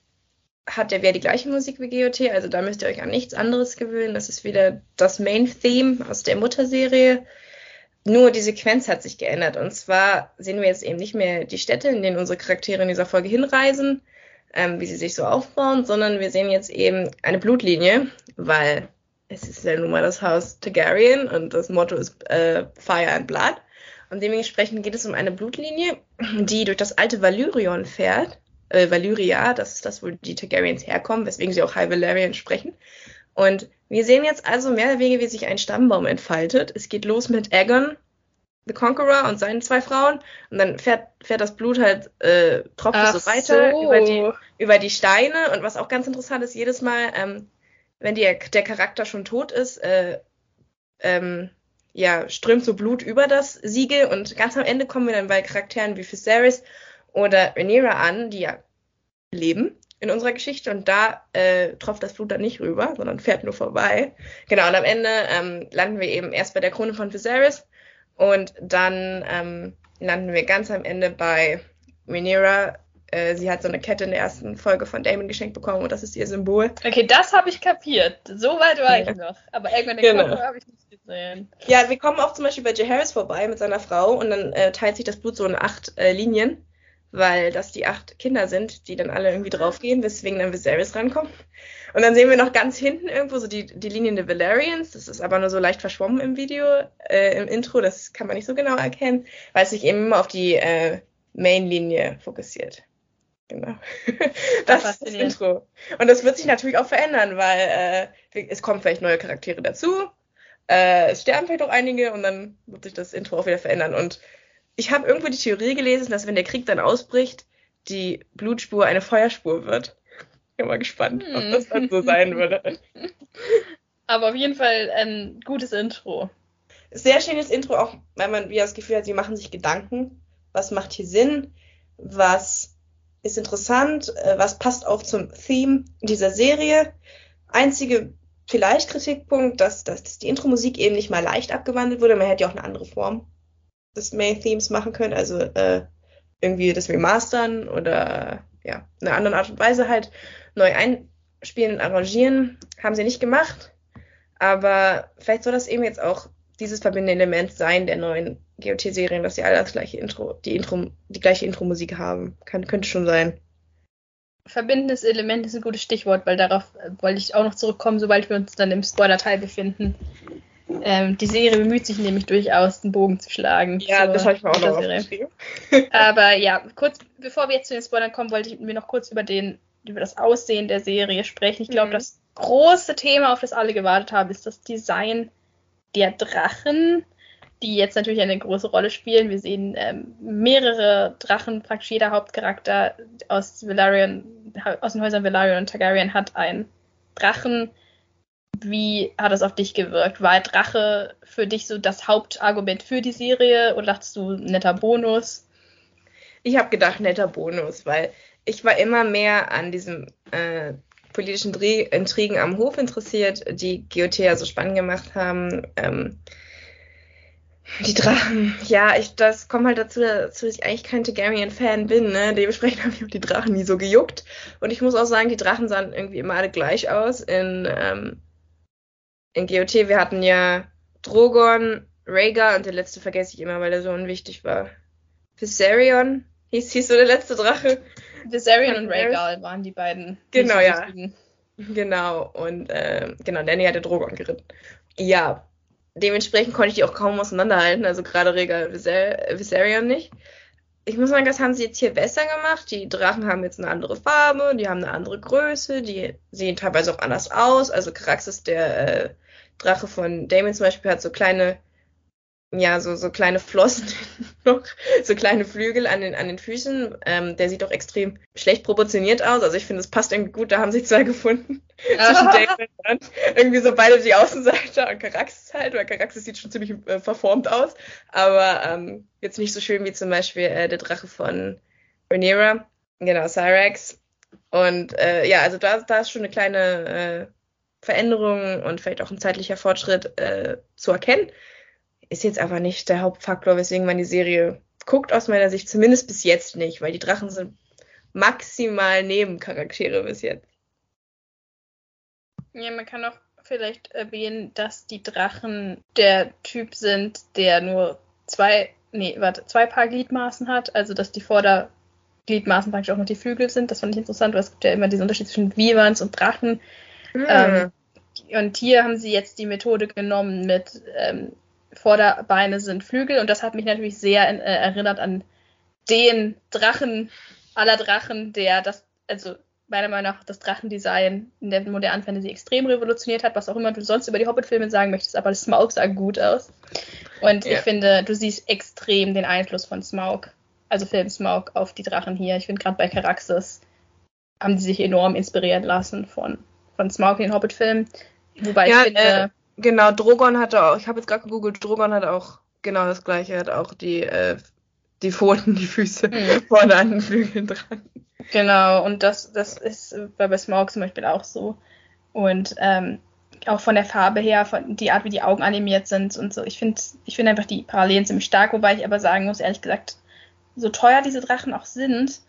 hat ja wieder die gleiche Musik wie GOT, also da müsst ihr euch an nichts anderes gewöhnen. Das ist wieder das Main-Theme aus der Mutterserie. Nur die Sequenz hat sich geändert. Und zwar sehen wir jetzt eben nicht mehr die Städte, in denen unsere Charaktere in dieser Folge hinreisen, ähm, wie sie sich so aufbauen, sondern wir sehen jetzt eben eine Blutlinie, weil es ist ja nun mal das Haus Targaryen und das Motto ist äh, Fire and Blood. Und dementsprechend geht es um eine Blutlinie, die durch das alte Valyrion fährt äh, Valyria, das ist das, wo die Targaryens herkommen, weswegen sie auch High Valyrian sprechen. Und wir sehen jetzt also mehr oder weniger, wie sich ein Stammbaum entfaltet. Es geht los mit Aegon, the Conqueror und seinen zwei Frauen. Und dann fährt, fährt das Blut halt, äh, tropft so weiter so. Über, die, über die Steine. Und was auch ganz interessant ist, jedes Mal, ähm, wenn die, der Charakter schon tot ist, äh, ähm, ja, strömt so Blut über das Siegel. Und ganz am Ende kommen wir dann bei Charakteren wie Viserys oder Rhaenyra an, die ja leben in unserer Geschichte und da äh, tropft das Blut dann nicht rüber, sondern fährt nur vorbei. Genau, und am Ende ähm, landen wir eben erst bei der Krone von Viserys und dann ähm, landen wir ganz am Ende bei Rhaenyra. Äh, sie hat so eine Kette in der ersten Folge von Damon geschenkt bekommen und das ist ihr Symbol. Okay, das habe ich kapiert. So weit war ja. ich noch. Aber irgendwann den genau. habe ich nicht gesehen. Ja, wir kommen auch zum Beispiel bei Jay Harris vorbei mit seiner Frau und dann äh, teilt sich das Blut so in acht äh, Linien weil das die acht Kinder sind, die dann alle irgendwie draufgehen, weswegen dann Viserys rankommt. Und dann sehen wir noch ganz hinten irgendwo so die, die Linien der Valerians. Das ist aber nur so leicht verschwommen im Video, äh, im Intro. Das kann man nicht so genau erkennen, weil es sich eben immer auf die äh, Main-Linie fokussiert. Genau. [laughs] das ist das Intro. Und das wird sich natürlich auch verändern, weil äh, es kommen vielleicht neue Charaktere dazu. Äh, es sterben vielleicht auch einige und dann wird sich das Intro auch wieder verändern. Und ich habe irgendwo die Theorie gelesen, dass wenn der Krieg dann ausbricht, die Blutspur eine Feuerspur wird. Ich bin mal gespannt, hm. ob das dann so sein würde. [laughs] Aber auf jeden Fall ein gutes Intro. Sehr schönes Intro, auch weil man wieder das Gefühl hat, sie machen sich Gedanken. Was macht hier Sinn? Was ist interessant? Äh, was passt auch zum Theme dieser Serie? Einzige vielleicht Kritikpunkt, dass, dass die Intro-Musik eben nicht mal leicht abgewandelt wurde. Man hätte ja auch eine andere Form des Main Themes machen können, also äh, irgendwie das remastern oder ja, eine andere Art und Weise halt neu einspielen und arrangieren, haben sie nicht gemacht. Aber vielleicht soll das eben jetzt auch dieses verbindende Element sein der neuen GOT-Serien, dass sie alle das gleiche Intro, die Intro, die gleiche Intro-Musik haben. Kann, könnte schon sein. Verbindendes Element ist ein gutes Stichwort, weil darauf äh, wollte ich auch noch zurückkommen, sobald wir uns dann im Spoiler-Teil befinden. Ähm, die Serie bemüht sich nämlich durchaus, den Bogen zu schlagen. Ja, das habe ich mir auch noch aufgeschrieben. [laughs] [laughs] Aber ja, kurz bevor wir jetzt zu den Spoilern kommen, wollte ich mir noch kurz über den über das Aussehen der Serie sprechen. Ich glaube, mhm. das große Thema, auf das alle gewartet haben, ist das Design der Drachen, die jetzt natürlich eine große Rolle spielen. Wir sehen ähm, mehrere Drachen, praktisch jeder Hauptcharakter aus Valerian, aus den Häusern Valerian und Targaryen hat einen Drachen wie hat es auf dich gewirkt? War Drache für dich so das Hauptargument für die Serie oder dachtest du netter Bonus? Ich habe gedacht netter Bonus, weil ich war immer mehr an diesem äh, politischen Intrigen am Hof interessiert, die GOT ja so spannend gemacht haben. Ähm, die Drachen, ja, ich, das kommt halt dazu, dass ich eigentlich kein Targaryen-Fan bin, ne? Dementsprechend [laughs] habe ich auch die Drachen nie so gejuckt. Und ich muss auch sagen, die Drachen sahen irgendwie immer alle gleich aus. In ähm, in GOT, wir hatten ja Drogon, Rhaegar und der letzte vergesse ich immer, weil der so unwichtig war. Viserion hieß, hieß so der letzte Drache. Viserion und Rhaegar waren die beiden. Genau, ja. Genau, und äh, genau, Danny hatte Drogon geritten. Ja, dementsprechend konnte ich die auch kaum auseinanderhalten, also gerade Viser Viserion nicht. Ich muss sagen, das haben sie jetzt hier besser gemacht. Die Drachen haben jetzt eine andere Farbe, die haben eine andere Größe, die sehen teilweise auch anders aus. Also Kraxis, der äh, Drache von Damon zum Beispiel hat so kleine ja, so, so kleine Flossen [laughs] noch, so kleine Flügel an den, an den Füßen. Ähm, der sieht doch extrem schlecht proportioniert aus. Also ich finde, es passt irgendwie gut, da haben sich zwei gefunden. [laughs] Zwischen David und irgendwie so beide die Außenseiter und Karaxis halt, weil Karaxis sieht schon ziemlich äh, verformt aus. Aber ähm, jetzt nicht so schön wie zum Beispiel äh, der Drache von Rhaenyra. Genau, Cyrax. Und äh, ja, also da, da ist schon eine kleine äh, Veränderung und vielleicht auch ein zeitlicher Fortschritt äh, zu erkennen. Ist jetzt aber nicht der Hauptfaktor, weswegen man die Serie guckt, aus meiner Sicht, zumindest bis jetzt nicht, weil die Drachen sind maximal Nebencharaktere bis jetzt. Ja, man kann auch vielleicht erwähnen, dass die Drachen der Typ sind, der nur zwei, nee, warte, zwei Paar Gliedmaßen hat, also dass die Vordergliedmaßen praktisch auch noch die Flügel sind. Das fand ich interessant, weil es gibt ja immer diesen Unterschied zwischen Vivans und Drachen. Mhm. Ähm, und hier haben sie jetzt die Methode genommen mit ähm, Vorderbeine sind Flügel und das hat mich natürlich sehr in, äh, erinnert an den Drachen aller Drachen, der das, also meiner Meinung nach das Drachendesign in der modernen Fantasy extrem revolutioniert hat, was auch immer du sonst über die Hobbit-Filme sagen möchtest, aber das Smaug sah gut aus. Und ja. ich finde, du siehst extrem den Einfluss von Smaug, also Film Smaug, auf die Drachen hier. Ich finde gerade bei Caraxes haben die sich enorm inspirieren lassen von, von Smaug in den Hobbit-Filmen. Wobei ja, ich finde, äh, Genau, Drogon hatte auch, ich habe jetzt gerade gegoogelt, Drogon hat auch genau das gleiche, hat auch die, äh, die Pfoten, die Füße mhm. [laughs] vorne an den Flügeln dran. Genau, und das, das ist bei Smaug zum Beispiel auch so. Und ähm, auch von der Farbe her, von die Art, wie die Augen animiert sind und so. Ich finde ich finde einfach die Parallelen ziemlich stark, wobei ich aber sagen muss, ehrlich gesagt, so teuer diese Drachen auch sind,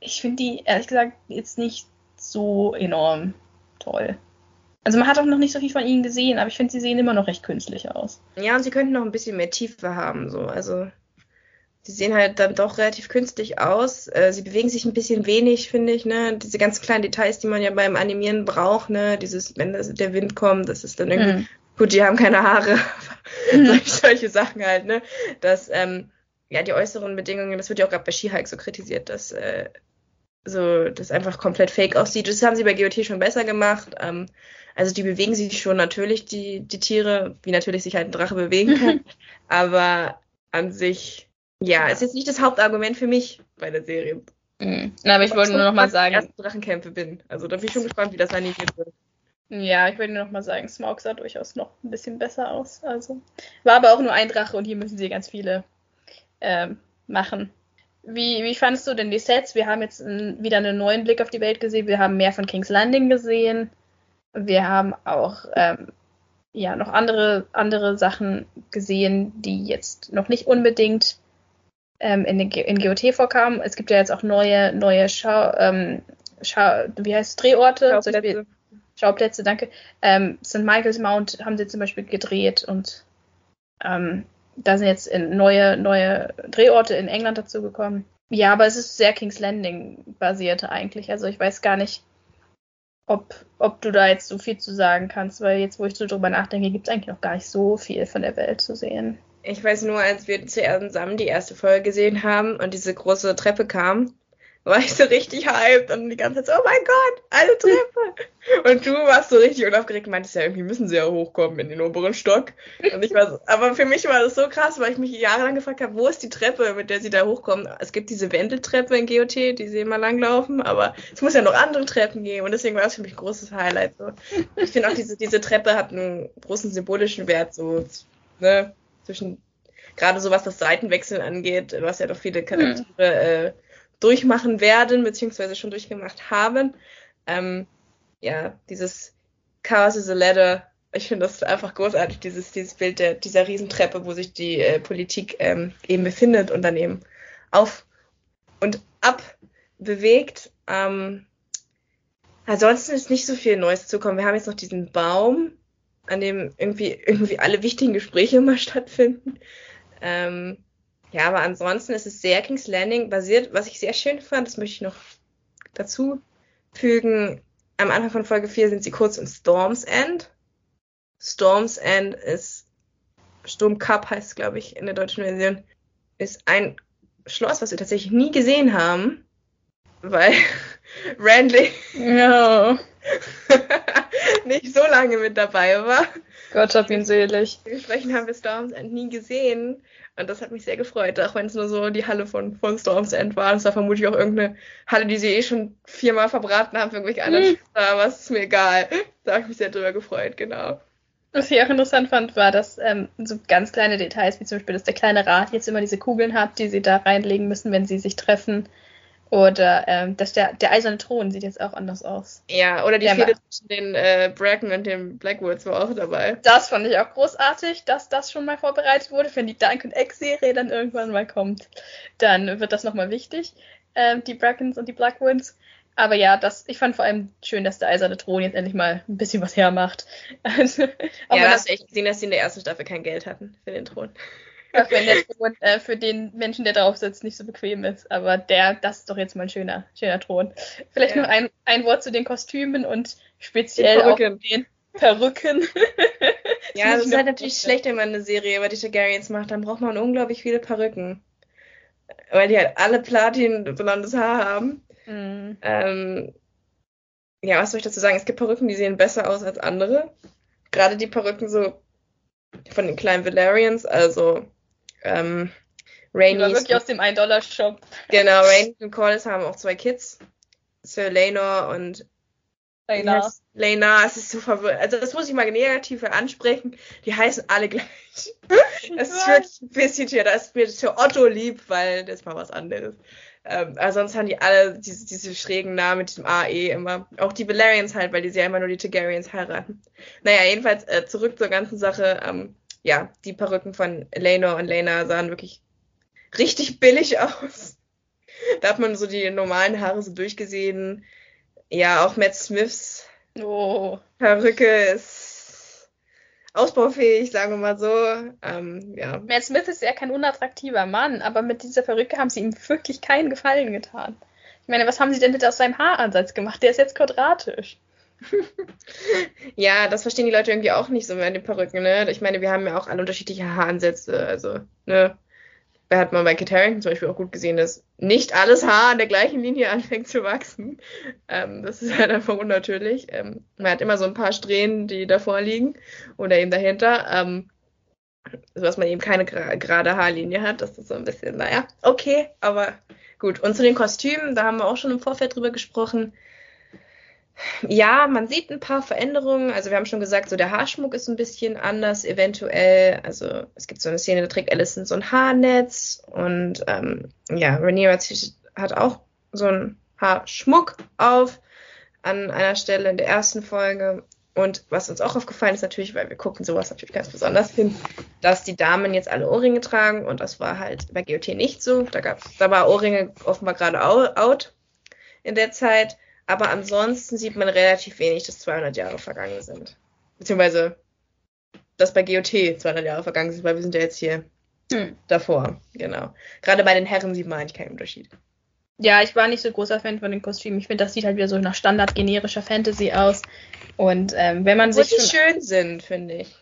ich finde die ehrlich gesagt jetzt nicht so enorm toll. Also man hat auch noch nicht so viel von ihnen gesehen, aber ich finde, sie sehen immer noch recht künstlich aus. Ja, und sie könnten noch ein bisschen mehr Tiefe haben, so. Also sie sehen halt dann doch relativ künstlich aus. Äh, sie bewegen sich ein bisschen wenig, finde ich, ne? Diese ganz kleinen Details, die man ja beim Animieren braucht, ne? Dieses, wenn das, der Wind kommt, das ist dann irgendwie, mhm. gut, die haben keine Haare, [laughs] mhm. solche, solche Sachen halt, ne? Dass, ähm, ja, die äußeren Bedingungen, das wird ja auch gerade bei She-Hulk so kritisiert, dass äh, so das einfach komplett fake aussieht. Das haben sie bei GOT schon besser gemacht. Ähm, also die bewegen sich schon natürlich, die, die Tiere, wie natürlich sich halt ein Drache bewegen kann. [laughs] aber an sich, ja, ist jetzt nicht das Hauptargument für mich bei der Serie. Mhm. Na, aber ich wollte nur noch mal sagen. Ich ersten Drachenkämpfe bin. Also da bin ich schon gespannt, wie das animiert wird. Ja, ich wollte nur noch mal sagen, Smaug sah durchaus noch ein bisschen besser aus. Also war aber auch nur ein Drache und hier müssen sie ganz viele ähm, machen. Wie, wie fandest du denn die Sets? Wir haben jetzt wieder einen neuen Blick auf die Welt gesehen. Wir haben mehr von King's Landing gesehen. Wir haben auch ähm, ja noch andere, andere Sachen gesehen, die jetzt noch nicht unbedingt ähm, in, in GOT vorkamen. Es gibt ja jetzt auch neue, neue Schau, ähm, Schau wie heißt es, Drehorte, Schauplätze, Schauplätze danke. Ähm, St. Michael's Mount haben sie zum Beispiel gedreht und ähm, da sind jetzt neue, neue Drehorte in England dazugekommen. Ja, aber es ist sehr King's Landing basiert eigentlich. Also ich weiß gar nicht, ob, ob du da jetzt so viel zu sagen kannst, weil jetzt, wo ich so drüber nachdenke, gibt es eigentlich noch gar nicht so viel von der Welt zu sehen. Ich weiß nur, als wir zusammen die erste Folge gesehen haben und diese große Treppe kam, war ich so richtig hyped und die ganze Zeit so, oh mein Gott, eine Treppe. Und du warst so richtig unaufgeregt und meintest ja, irgendwie müssen sie ja hochkommen in den oberen Stock. Und ich war so, aber für mich war das so krass, weil ich mich jahrelang gefragt habe, wo ist die Treppe, mit der sie da hochkommen? Es gibt diese Wendeltreppe in GOT, die sie immer langlaufen, aber es muss ja noch andere Treppen geben und deswegen war das für mich ein großes Highlight. So. Ich finde auch, diese, diese Treppe hat einen großen symbolischen Wert, so, ne, zwischen, gerade so was das Seitenwechseln angeht, was ja doch viele Charaktere, mhm. äh, durchmachen werden, beziehungsweise schon durchgemacht haben. Ähm, ja, dieses Chaos is a Ladder, ich finde das einfach großartig, dieses, dieses Bild der, dieser Riesentreppe, wo sich die äh, Politik ähm, eben befindet und dann eben auf und ab bewegt. Ähm, ansonsten ist nicht so viel Neues zu kommen. Wir haben jetzt noch diesen Baum, an dem irgendwie, irgendwie alle wichtigen Gespräche [laughs] immer stattfinden. Ähm, ja, aber ansonsten ist es sehr King's Landing basiert, was ich sehr schön fand, das möchte ich noch dazu fügen. Am Anfang von Folge 4 sind sie kurz in Storm's End. Storm's End ist Sturm Cup heißt es, glaube ich, in der deutschen Version, ist ein Schloss, was wir tatsächlich nie gesehen haben, weil [laughs] Randy no. [laughs] nicht so lange mit dabei war. Gott hab ihn selig. Dementsprechend haben wir Storm's End nie gesehen. Und das hat mich sehr gefreut, auch wenn es nur so die Halle von, von Storm's End war. Das war vermutlich auch irgendeine Halle, die sie eh schon viermal verbraten haben für irgendwelche anderen hm. aber es ist mir egal. Da habe ich mich sehr drüber gefreut, genau. Was ich auch interessant fand, war, dass ähm, so ganz kleine Details, wie zum Beispiel, dass der kleine Rat jetzt immer diese Kugeln hat, die sie da reinlegen müssen, wenn sie sich treffen. Oder ähm, dass der, der eiserne Thron sieht jetzt auch anders aus. Ja, oder die Fehde zwischen den äh, Bracken und den Blackwoods war auch dabei. Das fand ich auch großartig, dass das schon mal vorbereitet wurde. Wenn die Dunk- und Egg-Serie dann irgendwann mal kommt, dann wird das nochmal wichtig. Ähm, die Brackens und die Blackwoods. Aber ja, das, ich fand vor allem schön, dass der eiserne Thron jetzt endlich mal ein bisschen was hermacht. [laughs] Also, ja, hast du echt gesehen, dass sie in der ersten Staffel kein Geld hatten für den Thron. Auch wenn der Thron äh, für den Menschen, der drauf sitzt, nicht so bequem ist. Aber der, das ist doch jetzt mal ein schöner, schöner Thron. Vielleicht ja. noch ein, ein Wort zu den Kostümen und speziell auch den Perücken. [laughs] ja, das ist halt natürlich schlecht, wenn man eine Serie über die Targaryens macht. Dann braucht man unglaublich viele Perücken. Weil die halt alle Platin-blondes Haar haben. Mhm. Ähm, ja, was soll ich dazu sagen? Es gibt Perücken, die sehen besser aus als andere. Gerade die Perücken so von den kleinen Valerians, also ähm, Rainy. wirklich aus dem 1-Dollar-Shop. Genau, Rainy und Corliss haben auch zwei Kids. Sir Lenor und Lena. Lena, es ist so verwirrend. Also das muss ich mal negativ ansprechen. Die heißen alle gleich. [laughs] Das ist wirklich ein bisschen schwer. Da ist mir für Otto lieb, weil das ist mal was anderes. Ähm, also sonst haben die alle diese, diese schrägen Namen mit diesem AE immer. Auch die Valerians halt, weil die ja immer nur die Targaryens heiraten. Naja, jedenfalls äh, zurück zur ganzen Sache. Ähm, ja, die Perücken von Elena und Lena sahen wirklich richtig billig aus. da hat man so die normalen Haare so durchgesehen. Ja, auch Matt Smiths oh. Perücke ist ausbaufähig, sagen wir mal so. Ähm, ja. Matt Smith ist ja kein unattraktiver Mann, aber mit dieser Perücke haben sie ihm wirklich keinen Gefallen getan. Ich meine, was haben sie denn bitte aus seinem Haaransatz gemacht? Der ist jetzt quadratisch. [laughs] ja, das verstehen die Leute irgendwie auch nicht so mit den Perücken, ne? Ich meine, wir haben ja auch alle unterschiedliche Haaransätze, also, ne? Da hat man bei Kit Harington zum Beispiel auch gut gesehen, dass nicht alles Haar an der gleichen Linie [laughs] anfängt zu wachsen. Ähm, das ist halt einfach unnatürlich. Ähm, man hat immer so ein paar Strähnen, die davor liegen oder eben dahinter. Ähm, dass man eben keine gerade Haarlinie hat. Das ist so ein bisschen, naja, okay, aber gut. Und zu den Kostümen, da haben wir auch schon im Vorfeld drüber gesprochen. Ja, man sieht ein paar Veränderungen. Also wir haben schon gesagt, so der Haarschmuck ist ein bisschen anders eventuell. Also es gibt so eine Szene, da trägt Allison so ein Haarnetz und ähm, ja, Rhaenyra hat auch so einen Haarschmuck auf an einer Stelle in der ersten Folge. Und was uns auch aufgefallen ist natürlich, weil wir gucken sowas natürlich ganz besonders hin, dass die Damen jetzt alle Ohrringe tragen und das war halt bei GOT nicht so. Da gab's, da war Ohrringe offenbar gerade out in der Zeit. Aber ansonsten sieht man relativ wenig, dass 200 Jahre vergangen sind. Beziehungsweise, dass bei GOT 200 Jahre vergangen sind, weil wir sind ja jetzt hier hm. davor. Genau. Gerade bei den Herren sieht man eigentlich keinen Unterschied. Ja, ich war nicht so großer Fan von den Kostümen. Ich finde, das sieht halt wieder so nach Standard generischer Fantasy aus. Und ähm, wenn man Wo sich. Die schön sind, finde ich.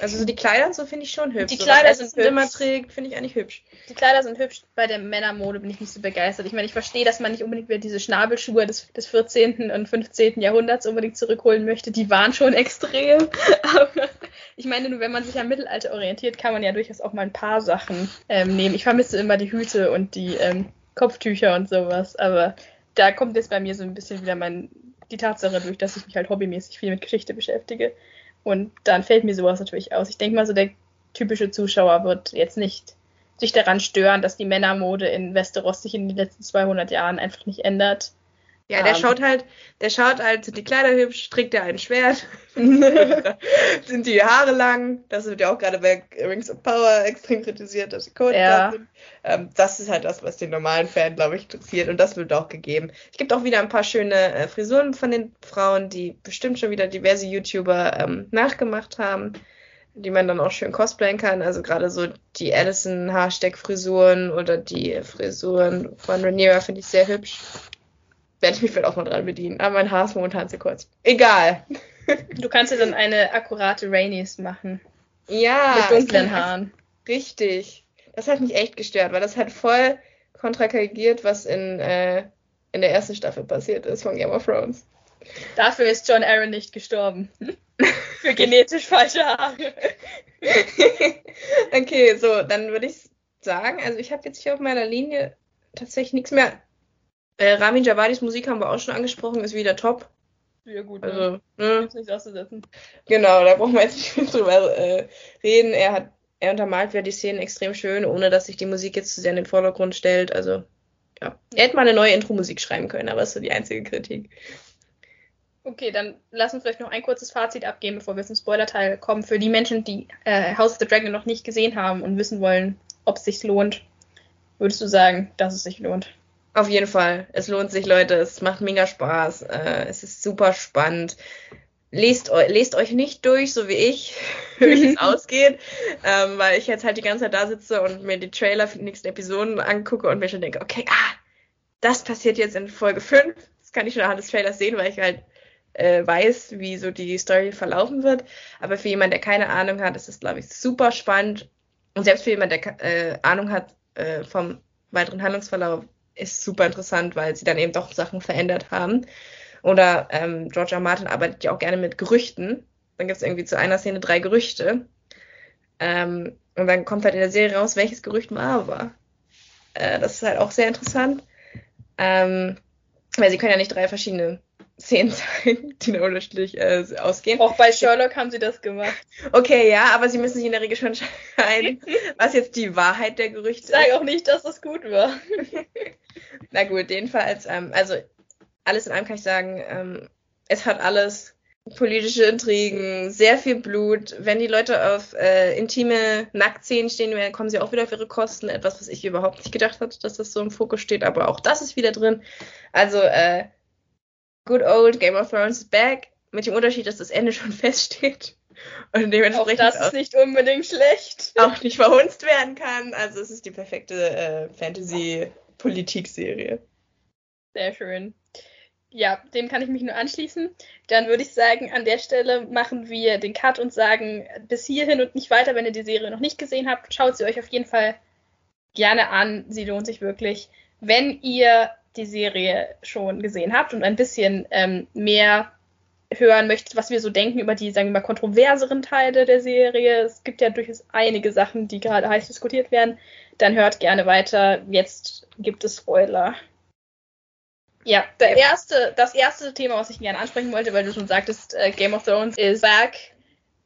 Also so die Kleider und so finde ich schon hübsch. Die Kleider so, sind hübsch. immer trägt, finde ich eigentlich hübsch. Die Kleider sind hübsch. Bei der Männermode bin ich nicht so begeistert. Ich meine, ich verstehe, dass man nicht unbedingt wieder diese Schnabelschuhe des, des 14. und 15. Jahrhunderts unbedingt zurückholen möchte. Die waren schon [laughs] extrem. Aber ich meine, nur wenn man sich am Mittelalter orientiert, kann man ja durchaus auch mal ein paar Sachen ähm, nehmen. Ich vermisse immer die Hüte und die ähm, Kopftücher und sowas. Aber da kommt jetzt bei mir so ein bisschen wieder mein, die Tatsache durch, dass ich mich halt hobbymäßig viel mit Geschichte beschäftige. Und dann fällt mir sowas natürlich aus. Ich denke mal so, der typische Zuschauer wird jetzt nicht sich daran stören, dass die Männermode in Westeros sich in den letzten 200 Jahren einfach nicht ändert. Ja, der um, schaut halt, der schaut halt, sind die Kleider hübsch, trägt er ein Schwert, [laughs] sind die Haare lang, das wird ja auch gerade bei Rings of Power extrem kritisiert, dass die Code ja. sind. Ähm, das ist halt das, was den normalen Fan, glaube ich, interessiert und das wird auch gegeben. Es gibt auch wieder ein paar schöne äh, Frisuren von den Frauen, die bestimmt schon wieder diverse YouTuber ähm, nachgemacht haben, die man dann auch schön cosplayen kann. Also gerade so die Addison Haarsteck-Frisuren oder die Frisuren von Rhaenyra finde ich sehr hübsch werde ich mich vielleicht auch mal dran bedienen. Aber mein Haar ist momentan zu kurz. Egal. [laughs] Du kannst ja dann eine akkurate Rainies machen. Ja. Mit dunklen Haaren. Richtig. Das hat mich echt gestört, weil das hat voll kontrakargiert, was in, äh, in der ersten Staffel passiert ist von Game of Thrones. Dafür ist John Aaron nicht gestorben. [laughs] Für genetisch falsche Haare. [laughs] okay, so, dann würde ich sagen, also ich habe jetzt hier auf meiner Linie tatsächlich nichts mehr. Äh, Ramin Javadis Musik haben wir auch schon angesprochen, ist wieder top. Ja, gut. Also, ne? ne? nichts auszusetzen. Genau, da brauchen wir jetzt nicht mehr drüber äh, reden. Er hat, er untermalt ja die Szenen extrem schön, ohne dass sich die Musik jetzt zu sehr in den Vordergrund stellt. Also, ja. Er hätte mal eine neue Intro-Musik schreiben können, aber das ist so die einzige Kritik. Okay, dann lass uns vielleicht noch ein kurzes Fazit abgeben, bevor wir zum Spoiler-Teil kommen. Für die Menschen, die äh, House of the Dragon noch nicht gesehen haben und wissen wollen, ob es sich lohnt, würdest du sagen, dass es sich lohnt? Auf jeden Fall. Es lohnt sich, Leute. Es macht mega Spaß. Äh, es ist super spannend. Lest, lest euch nicht durch, so wie ich, [laughs] wie es [laughs] ausgeht, ähm, weil ich jetzt halt die ganze Zeit da sitze und mir die Trailer für die nächsten Episoden angucke und mir schon denke, okay, ah, das passiert jetzt in Folge 5. Das kann ich schon anhand des Trailers sehen, weil ich halt äh, weiß, wie so die Story verlaufen wird. Aber für jemanden, der keine Ahnung hat, ist es, glaube ich, super spannend. Und selbst für jemanden, der äh, Ahnung hat äh, vom weiteren Handlungsverlauf, ist super interessant, weil sie dann eben doch Sachen verändert haben. Oder ähm, George R. Martin arbeitet ja auch gerne mit Gerüchten. Dann gibt es irgendwie zu einer Szene drei Gerüchte. Ähm, und dann kommt halt in der Serie raus, welches Gerücht wahr war. Äh, das ist halt auch sehr interessant. Ähm, weil sie können ja nicht drei verschiedene Szenen [laughs] zeigen, die da unterschiedlich äh, ausgehen. Auch bei Sherlock haben sie das gemacht. Okay, ja, aber sie müssen sich in der Regel schon entscheiden, [laughs] was jetzt die Wahrheit der Gerüchte ist. Ich sage auch nicht, dass das gut war. [laughs] Na gut, jedenfalls, ähm, also alles in allem kann ich sagen, ähm, es hat alles politische Intrigen, sehr viel Blut. Wenn die Leute auf äh, intime Nacktszenen stehen, dann kommen sie auch wieder auf ihre Kosten. Etwas, was ich überhaupt nicht gedacht hatte, dass das so im Fokus steht, aber auch das ist wieder drin. Also, äh, good old Game of Thrones is back, mit dem Unterschied, dass das Ende schon [laughs] feststeht. Und dementsprechend auch das ist nicht unbedingt schlecht. Auch nicht verhunzt werden kann. Also es ist die perfekte äh, Fantasy-Politik-Serie. Sehr schön. Ja, dem kann ich mich nur anschließen. Dann würde ich sagen, an der Stelle machen wir den Cut und sagen bis hierhin und nicht weiter, wenn ihr die Serie noch nicht gesehen habt. Schaut sie euch auf jeden Fall gerne an. Sie lohnt sich wirklich. Wenn ihr die Serie schon gesehen habt und ein bisschen ähm, mehr hören möchtet, was wir so denken über die, sagen wir mal, kontroverseren Teile der Serie, es gibt ja durchaus einige Sachen, die gerade heiß diskutiert werden, dann hört gerne weiter. Jetzt gibt es Spoiler. Ja, der erste, das erste Thema, was ich gerne ansprechen wollte, weil du schon sagtest, äh, Game of Thrones is back.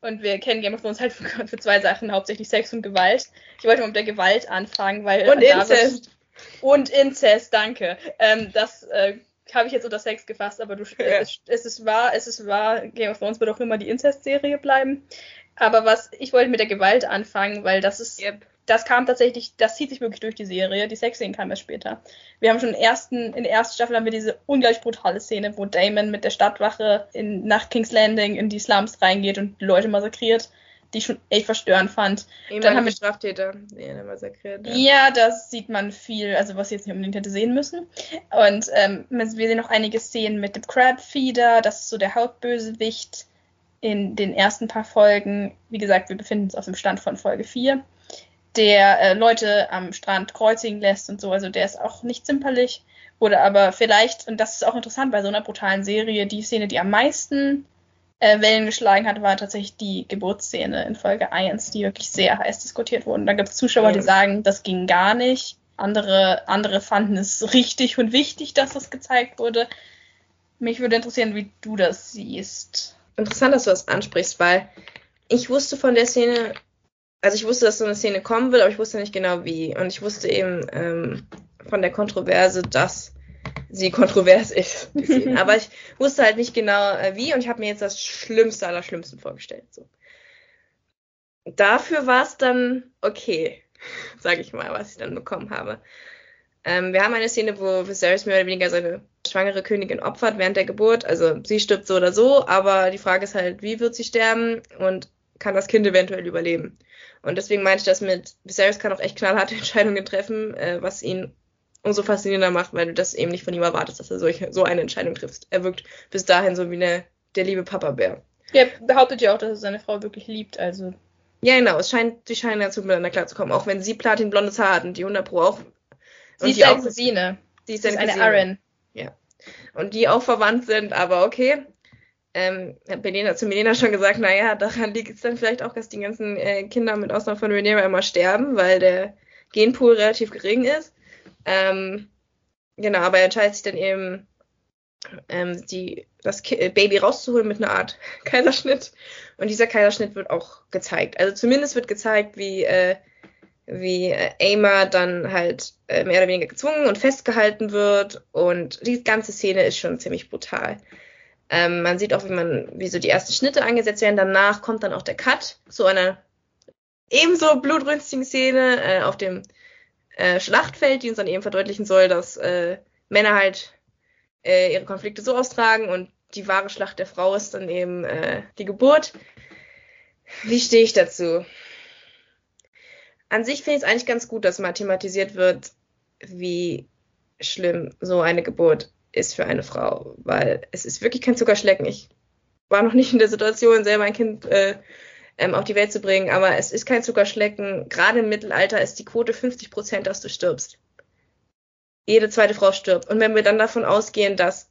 Und wir kennen Game of Thrones halt für, [laughs] für, zwei Sachen, hauptsächlich Sex und Gewalt. Ich wollte mal mit der Gewalt anfangen, weil. Und Inzest. Und Inzest, danke. Ähm, das äh, habe ich jetzt unter Sex gefasst, aber du, ja. [laughs] es, es, ist wahr, es ist wahr, Game of Thrones wird auch immer die Inzest-Serie bleiben. Aber was, ich wollte mit der Gewalt anfangen, weil das ist, yep. das kam tatsächlich, das zieht sich wirklich durch die Serie. Die Sexszenen kam erst später. Wir haben schon in, ersten, in der ersten Staffel haben wir diese ungleich brutale Szene, wo Damon mit der Stadtwache in, nach King's Landing in die Slums reingeht und Leute massakriert die ich schon echt verstörend fand. Dann haben wir Straftäter, die er massakriert. Ja. ja, das sieht man viel, also was ich jetzt nicht unbedingt hätte sehen müssen. Und ähm, wir sehen noch einige Szenen mit dem Crabfeeder, das ist so der Hauptbösewicht in den ersten paar Folgen. Wie gesagt, wir befinden uns auf dem Stand von Folge 4, der äh, Leute am Strand kreuzigen lässt und so, also der ist auch nicht zimperlich. Oder aber vielleicht, und das ist auch interessant bei so einer brutalen Serie, die Szene, die am meisten äh, Wellen geschlagen hat, war tatsächlich die Geburtsszene in Folge 1, die wirklich sehr heiß diskutiert wurde. Da gibt es Zuschauer, die sagen, das ging gar nicht. Andere, andere fanden es richtig und wichtig, dass das gezeigt wurde. Mich würde interessieren, wie du das siehst. Interessant, dass du das ansprichst, weil ich wusste von der Szene, also ich wusste, dass so eine Szene kommen will, aber ich wusste nicht genau wie. Und ich wusste eben ähm, von der Kontroverse, dass sie kontrovers ist. [laughs] Aber ich wusste halt nicht genau äh, wie und ich habe mir jetzt das Schlimmste aller Schlimmsten vorgestellt. So. Dafür war es dann okay, [laughs] sage ich mal, was ich dann bekommen habe. Ähm, wir haben eine Szene, wo Viserys mehr oder weniger seine schwangere Königin opfert während der Geburt. Also sie stirbt so oder so, aber die Frage ist halt, wie wird sie sterben und kann das Kind eventuell überleben? Und deswegen meinte ich das mit, Viserys kann auch echt knallharte [laughs] Entscheidungen treffen, äh, was ihn umso faszinierender macht, weil du das eben nicht von ihm erwartest, dass er solche, so eine Entscheidung trifft. Er wirkt bis dahin so wie eine, der liebe Papa-Bär. Er behauptet ja auch, dass er seine Frau wirklich liebt, also. Ja, genau, es scheint, die scheinen dazu miteinander klarzukommen, auch wenn sie platinblondes Haar hat und die 100 Pro auch. Sie ist seine Cousine. Sie ist, eine Aaron. Ja. Und die auch verwandt sind, aber okay. ähm, hat Belena zu Melena schon gesagt, naja, daran liegt es dann vielleicht auch, dass die ganzen äh, Kinder mit Ausnahme von Rhaenyra immer sterben, weil der Genpool relativ gering ist. Ähm, genau, aber er entscheidet sich dann eben, ähm, die, das Ki äh, Baby rauszuholen mit einer Art [laughs] Kaiserschnitt. Und dieser Kaiserschnitt wird auch gezeigt. Also zumindest wird gezeigt, wie, äh, wie äh, Aima dann halt äh, mehr oder weniger gezwungen und festgehalten wird. Und die ganze Szene ist schon ziemlich brutal. Ähm, man sieht auch, wie man, wie so die ersten Schnitte angesetzt werden. Danach kommt dann auch der Cut zu einer ebenso blutrünstigen Szene äh, auf dem äh, Schlachtfeld, die uns dann eben verdeutlichen soll, dass äh, Männer halt äh, ihre Konflikte so austragen und die wahre Schlacht der Frau ist dann eben äh, die Geburt. Wie stehe ich dazu? An sich finde ich es eigentlich ganz gut, dass mathematisiert wird, wie schlimm so eine Geburt ist für eine Frau, weil es ist wirklich kein Zuckerschlecken. Ich war noch nicht in der Situation, selber ein Kind äh, ähm, auf die Welt zu bringen, aber es ist kein Zuckerschlecken. Gerade im Mittelalter ist die Quote 50 Prozent, dass du stirbst. Jede zweite Frau stirbt. Und wenn wir dann davon ausgehen, dass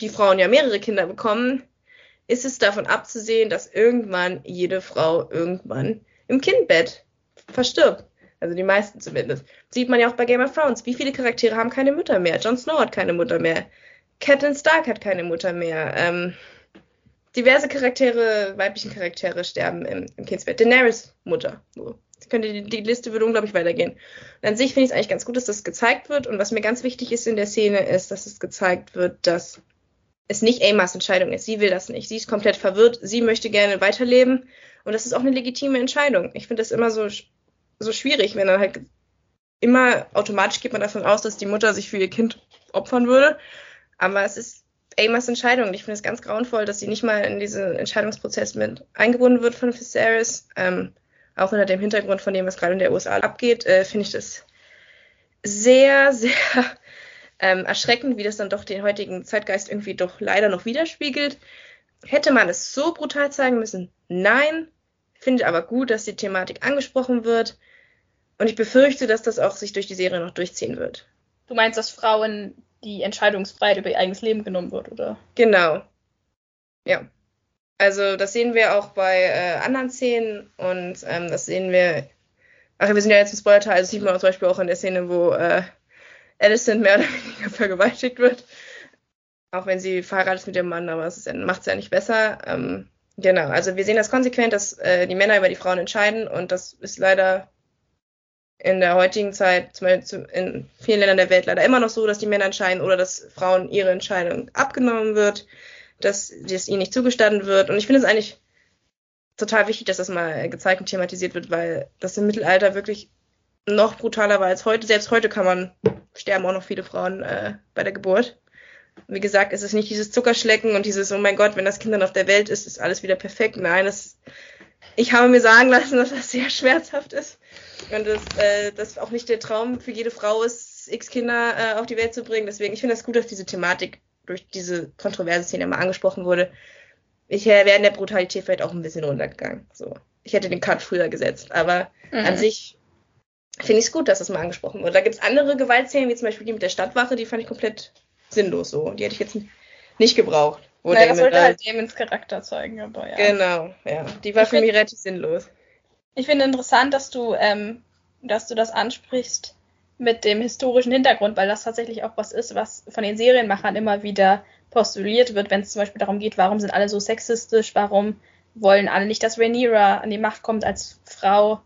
die Frauen ja mehrere Kinder bekommen, ist es davon abzusehen, dass irgendwann jede Frau irgendwann im Kindbett verstirbt. Also die meisten zumindest. Sieht man ja auch bei Game of Thrones. Wie viele Charaktere haben keine Mutter mehr? Jon Snow hat keine Mutter mehr. Catelyn Stark hat keine Mutter mehr. Ähm, diverse Charaktere, weiblichen Charaktere sterben im, im Kindsbett. Daenerys Mutter. Könnte, die, die Liste würde unglaublich weitergehen. Und an sich finde ich es eigentlich ganz gut, dass das gezeigt wird. Und was mir ganz wichtig ist in der Szene, ist, dass es gezeigt wird, dass es nicht Amas Entscheidung ist. Sie will das nicht. Sie ist komplett verwirrt. Sie möchte gerne weiterleben. Und das ist auch eine legitime Entscheidung. Ich finde das immer so so schwierig, wenn dann halt immer automatisch geht man davon aus, dass die Mutter sich für ihr Kind opfern würde. Aber es ist Amas Entscheidung. Ich finde es ganz grauenvoll, dass sie nicht mal in diesen Entscheidungsprozess mit eingebunden wird von Viserys. Ähm, auch unter dem Hintergrund von dem, was gerade in der USA abgeht, äh, finde ich das sehr, [laughs] sehr ähm, erschreckend, wie das dann doch den heutigen Zeitgeist irgendwie doch leider noch widerspiegelt. Hätte man es so brutal zeigen müssen? Nein. Finde aber gut, dass die Thematik angesprochen wird. Und ich befürchte, dass das auch sich durch die Serie noch durchziehen wird. Du meinst, dass Frauen die Entscheidungsfreiheit über ihr eigenes Leben genommen wird, oder? Genau. Ja. Also das sehen wir auch bei äh, anderen Szenen und ähm, das sehen wir. Ach, wir sind ja jetzt im Spoiler-Teil, also sieht man zum Beispiel auch in der Szene, wo äh, Alicent mehr oder weniger [laughs] vergewaltigt wird. Auch wenn sie verheiratet ist mit ihrem Mann, aber es macht es ja nicht besser. Ähm, genau, also wir sehen das konsequent, dass äh, die Männer über die Frauen entscheiden und das ist leider in der heutigen Zeit, zum Beispiel in vielen Ländern der Welt leider immer noch so, dass die Männer entscheiden oder dass Frauen ihre Entscheidung abgenommen wird, dass das ihnen nicht zugestanden wird. Und ich finde es eigentlich total wichtig, dass das mal gezeigt und thematisiert wird, weil das im Mittelalter wirklich noch brutaler war als heute. Selbst heute kann man, sterben auch noch viele Frauen äh, bei der Geburt. Wie gesagt, es ist nicht dieses Zuckerschlecken und dieses, oh mein Gott, wenn das Kind dann auf der Welt ist, ist alles wieder perfekt. Nein, das, ich habe mir sagen lassen, dass das sehr [laughs] schmerzhaft ist und dass äh, das auch nicht der Traum für jede Frau ist, x Kinder äh, auf die Welt zu bringen. Deswegen, ich finde das gut, dass diese Thematik durch diese kontroverse Szene mal angesprochen wurde. Ich wäre in der Brutalität vielleicht auch ein bisschen runtergegangen. So. Ich hätte den Cut früher gesetzt, aber mhm. an sich finde ich es gut, dass das mal angesprochen wurde. Da gibt es andere Gewaltszenen, wie zum Beispiel die mit der Stadtwache, die fand ich komplett sinnlos so. Die hätte ich jetzt nicht gebraucht. Wo naja, das sollte halt Damons Charakter zeigen, aber ja. Genau, ja. Die war ich für mich relativ sinnlos. Ich finde interessant, dass du, ähm, dass du das ansprichst mit dem historischen Hintergrund, weil das tatsächlich auch was ist, was von den Serienmachern immer wieder postuliert wird, wenn es zum Beispiel darum geht, warum sind alle so sexistisch, warum wollen alle nicht, dass Rhaenyra an die Macht kommt als Frau.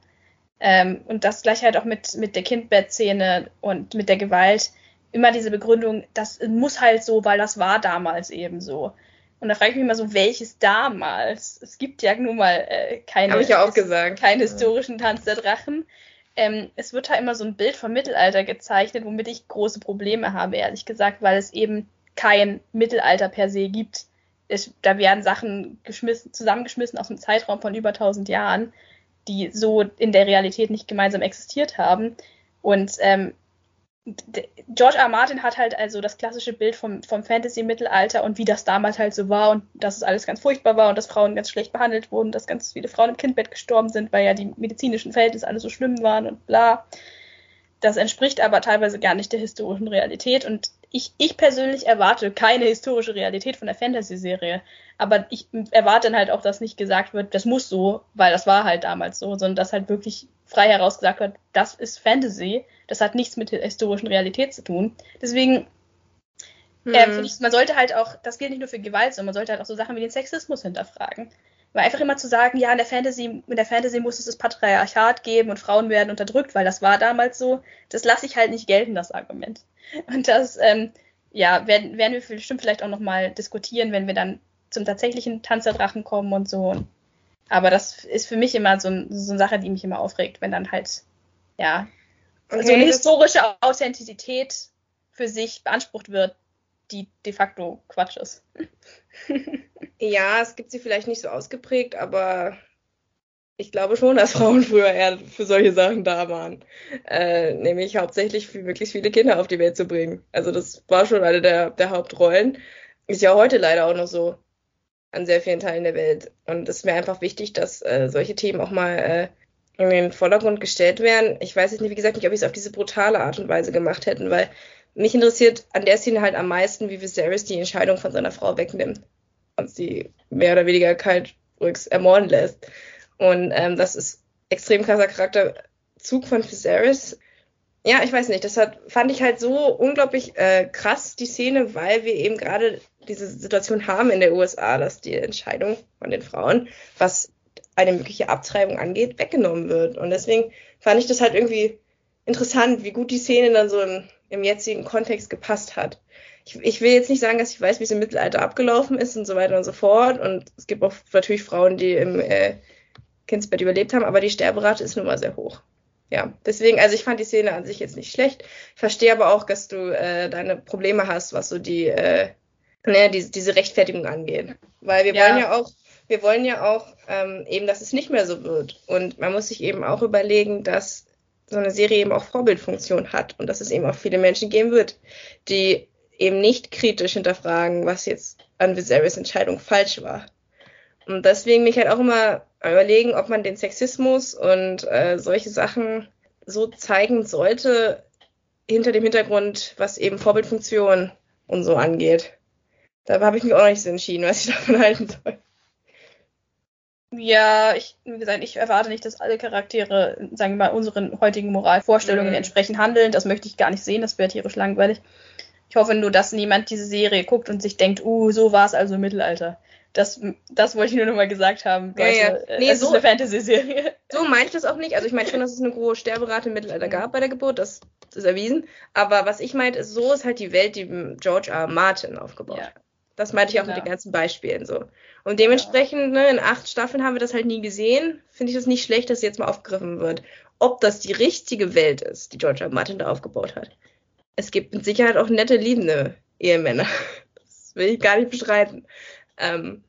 Ähm, und das gleich halt auch mit, mit der Kindbettszene und mit der Gewalt immer diese Begründung, das muss halt so, weil das war damals eben so. Und da frage ich mich mal so, welches damals? Es gibt ja nun mal äh, keine, ich ja auch gesagt. keinen historischen Tanz der Drachen. Ähm, es wird halt immer so ein Bild vom Mittelalter gezeichnet, womit ich große Probleme habe, ehrlich gesagt, weil es eben kein Mittelalter per se gibt. Es, da werden Sachen geschmissen, zusammengeschmissen aus einem Zeitraum von über 1000 Jahren, die so in der Realität nicht gemeinsam existiert haben. Und ähm, George R. Martin hat halt also das klassische Bild vom, vom Fantasy-Mittelalter und wie das damals halt so war und dass es alles ganz furchtbar war und dass Frauen ganz schlecht behandelt wurden, dass ganz viele Frauen im Kindbett gestorben sind, weil ja die medizinischen Verhältnisse alle so schlimm waren und bla. Das entspricht aber teilweise gar nicht der historischen Realität und ich, ich persönlich erwarte keine historische Realität von der Fantasy-Serie. Aber ich erwarte dann halt auch, dass nicht gesagt wird, das muss so, weil das war halt damals so, sondern dass halt wirklich frei heraus gesagt wird, das ist Fantasy, das hat nichts mit der historischen Realität zu tun. Deswegen hm. äh, ich, man sollte halt auch, das gilt nicht nur für Gewalt, sondern man sollte halt auch so Sachen wie den Sexismus hinterfragen. Weil einfach immer zu sagen, ja, in der Fantasy, in der Fantasy muss es das Patriarchat geben und Frauen werden unterdrückt, weil das war damals so, das lasse ich halt nicht gelten, das Argument. Und das, ähm, ja, werden, werden wir bestimmt vielleicht auch nochmal diskutieren, wenn wir dann zum tatsächlichen Tanz der Drachen kommen und so. Aber das ist für mich immer so, so eine Sache, die mich immer aufregt, wenn dann halt, ja, okay, so eine historische Authentizität für sich beansprucht wird, die de facto Quatsch ist. [laughs] ja, es gibt sie vielleicht nicht so ausgeprägt, aber ich glaube schon, dass Frauen früher eher für solche Sachen da waren. Äh, nämlich hauptsächlich möglichst viele Kinder auf die Welt zu bringen. Also das war schon eine der, der Hauptrollen. Ist ja heute leider auch noch so an sehr vielen Teilen der Welt. Und es ist mir einfach wichtig, dass äh, solche Themen auch mal äh, in den Vordergrund gestellt werden. Ich weiß jetzt nicht, wie gesagt, nicht, ob ich es auf diese brutale Art und Weise gemacht hätten, weil mich interessiert an der Szene halt am meisten, wie Viserys die Entscheidung von seiner Frau wegnimmt und sie mehr oder weniger kalt ermorden lässt. Und ähm, das ist extrem krasser Charakterzug von Viserys. Ja, ich weiß nicht, das hat, fand ich halt so unglaublich äh, krass, die Szene, weil wir eben gerade diese Situation haben in der USA, dass die Entscheidung von den Frauen, was eine mögliche Abtreibung angeht, weggenommen wird. Und deswegen fand ich das halt irgendwie interessant, wie gut die Szene dann so im, im jetzigen Kontext gepasst hat. Ich, ich, will jetzt nicht sagen, dass ich weiß, wie es im Mittelalter abgelaufen ist und so weiter und so fort. Und es gibt auch natürlich Frauen, die im äh, Kindsbett überlebt haben, aber die Sterberate ist nun mal sehr hoch. Ja, deswegen, also ich fand die Szene an sich jetzt nicht schlecht. Ich verstehe aber auch, dass du äh, deine Probleme hast, was so die, äh, ne, die, diese Rechtfertigung angeht. Weil wir ja. wollen ja auch, wir wollen ja auch ähm, eben, dass es nicht mehr so wird. Und man muss sich eben auch überlegen, dass so eine Serie eben auch Vorbildfunktion hat und dass es eben auch viele Menschen geben wird, die eben nicht kritisch hinterfragen, was jetzt an Viserys Entscheidung falsch war. Und deswegen mich halt auch immer überlegen, ob man den Sexismus und äh, solche Sachen so zeigen sollte, hinter dem Hintergrund, was eben Vorbildfunktion und so angeht. Da habe ich mich auch noch nicht so entschieden, was ich [laughs] davon halten soll. Ja, ich, wie gesagt, ich erwarte nicht, dass alle Charaktere, sagen wir mal, unseren heutigen Moralvorstellungen mhm. entsprechend handeln. Das möchte ich gar nicht sehen, das wäre tierisch langweilig. Ich hoffe nur, dass niemand diese Serie guckt und sich denkt, uh, so war es also im Mittelalter. Das, das wollte ich nur nochmal gesagt haben. Leute, ja, ja. Äh, nee, es so, ist eine Fantasy-Serie. [laughs] So meine ich das auch nicht. Also ich meine schon, dass es eine große Sterberate im Mittelalter gab bei der Geburt, das, ist erwiesen. Aber was ich meinte, ist, so ist halt die Welt, die George R. Martin aufgebaut hat. Das meinte ich auch genau. mit den ganzen Beispielen so. Und dementsprechend, ne, in acht Staffeln haben wir das halt nie gesehen. Finde ich das nicht schlecht, dass jetzt mal aufgegriffen wird. Ob das die richtige Welt ist, die George R. Martin da aufgebaut hat. Es gibt mit Sicherheit auch nette, liebende Ehemänner. [laughs] Das will ich gar nicht bestreiten. Ähm,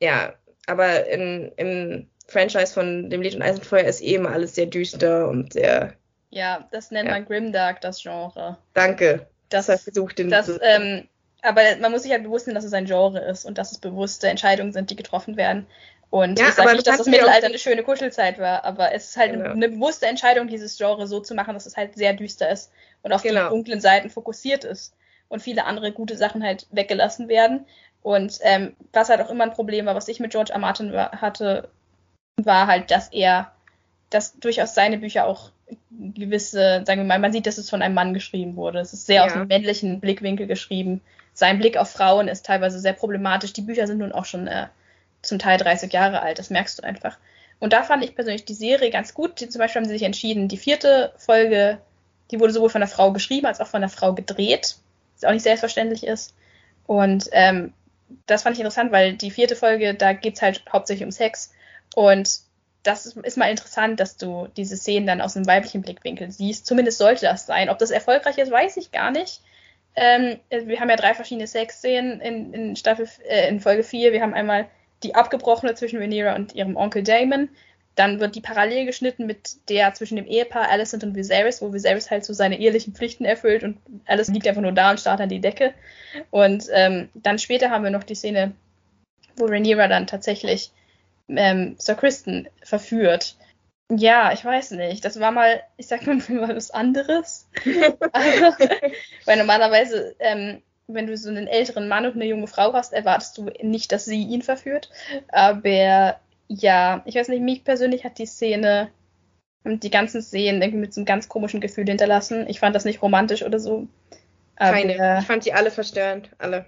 ja, aber in, im Franchise von dem Lied und Eisenfeuer ist eben eh alles sehr düster und sehr. Ja, das nennt ja. man Grimdark, das Genre. Danke. Das, das versucht den. Das, ähm, aber man muss sich halt bewusst sein, dass es ein Genre ist und dass es bewusste Entscheidungen sind, die getroffen werden. Und ja, ich sage nicht, dass das Mittelalter eine schöne Kuschelzeit war, aber es ist halt genau. eine bewusste Entscheidung, dieses Genre so zu machen, dass es halt sehr düster ist und auf genau. die dunklen Seiten fokussiert ist und viele andere gute Sachen halt weggelassen werden. Und ähm, was halt auch immer ein Problem war, was ich mit George R. Martin war, hatte, war halt, dass er, dass durchaus seine Bücher auch gewisse, sagen wir mal, man sieht, dass es von einem Mann geschrieben wurde. Es ist sehr ja. aus einem männlichen Blickwinkel geschrieben. Sein Blick auf Frauen ist teilweise sehr problematisch. Die Bücher sind nun auch schon äh, zum Teil 30 Jahre alt, das merkst du einfach. Und da fand ich persönlich die Serie ganz gut. Die, zum Beispiel haben sie sich entschieden, die vierte Folge, die wurde sowohl von der Frau geschrieben als auch von der Frau gedreht, was auch nicht selbstverständlich ist. Und ähm, das fand ich interessant, weil die vierte Folge, da geht es halt hauptsächlich um Sex. Und das ist, mal interessant, dass du diese Szenen dann aus einem weiblichen Blickwinkel siehst. Zumindest sollte das sein. Ob das erfolgreich ist, weiß ich gar nicht. Ähm, wir haben ja drei verschiedene Sexszenen in, in Staffel, äh, in Folge 4. Wir haben einmal die abgebrochene zwischen Rhaenyra und ihrem Onkel Damon. Dann wird die parallel geschnitten mit der zwischen dem Ehepaar Alicent und Viserys, wo Viserys halt so seine ehelichen Pflichten erfüllt und Alicent liegt einfach nur da und starrt an die Decke. Und ähm, dann später haben wir noch die Szene, wo Rhaenyra dann tatsächlich ähm, Sir Kristen verführt. Ja, ich weiß nicht. Das war mal, ich sag mal, [laughs] was anderes. Aber, [laughs] weil normalerweise, ähm, wenn du so einen älteren Mann und eine junge Frau hast, erwartest du nicht, dass sie ihn verführt. Aber ja, ich weiß nicht, mich persönlich hat die Szene und die ganzen Szenen irgendwie mit so einem ganz komischen Gefühl hinterlassen. Ich fand das nicht romantisch oder so. Keine. Ich fand die alle verstörend, alle.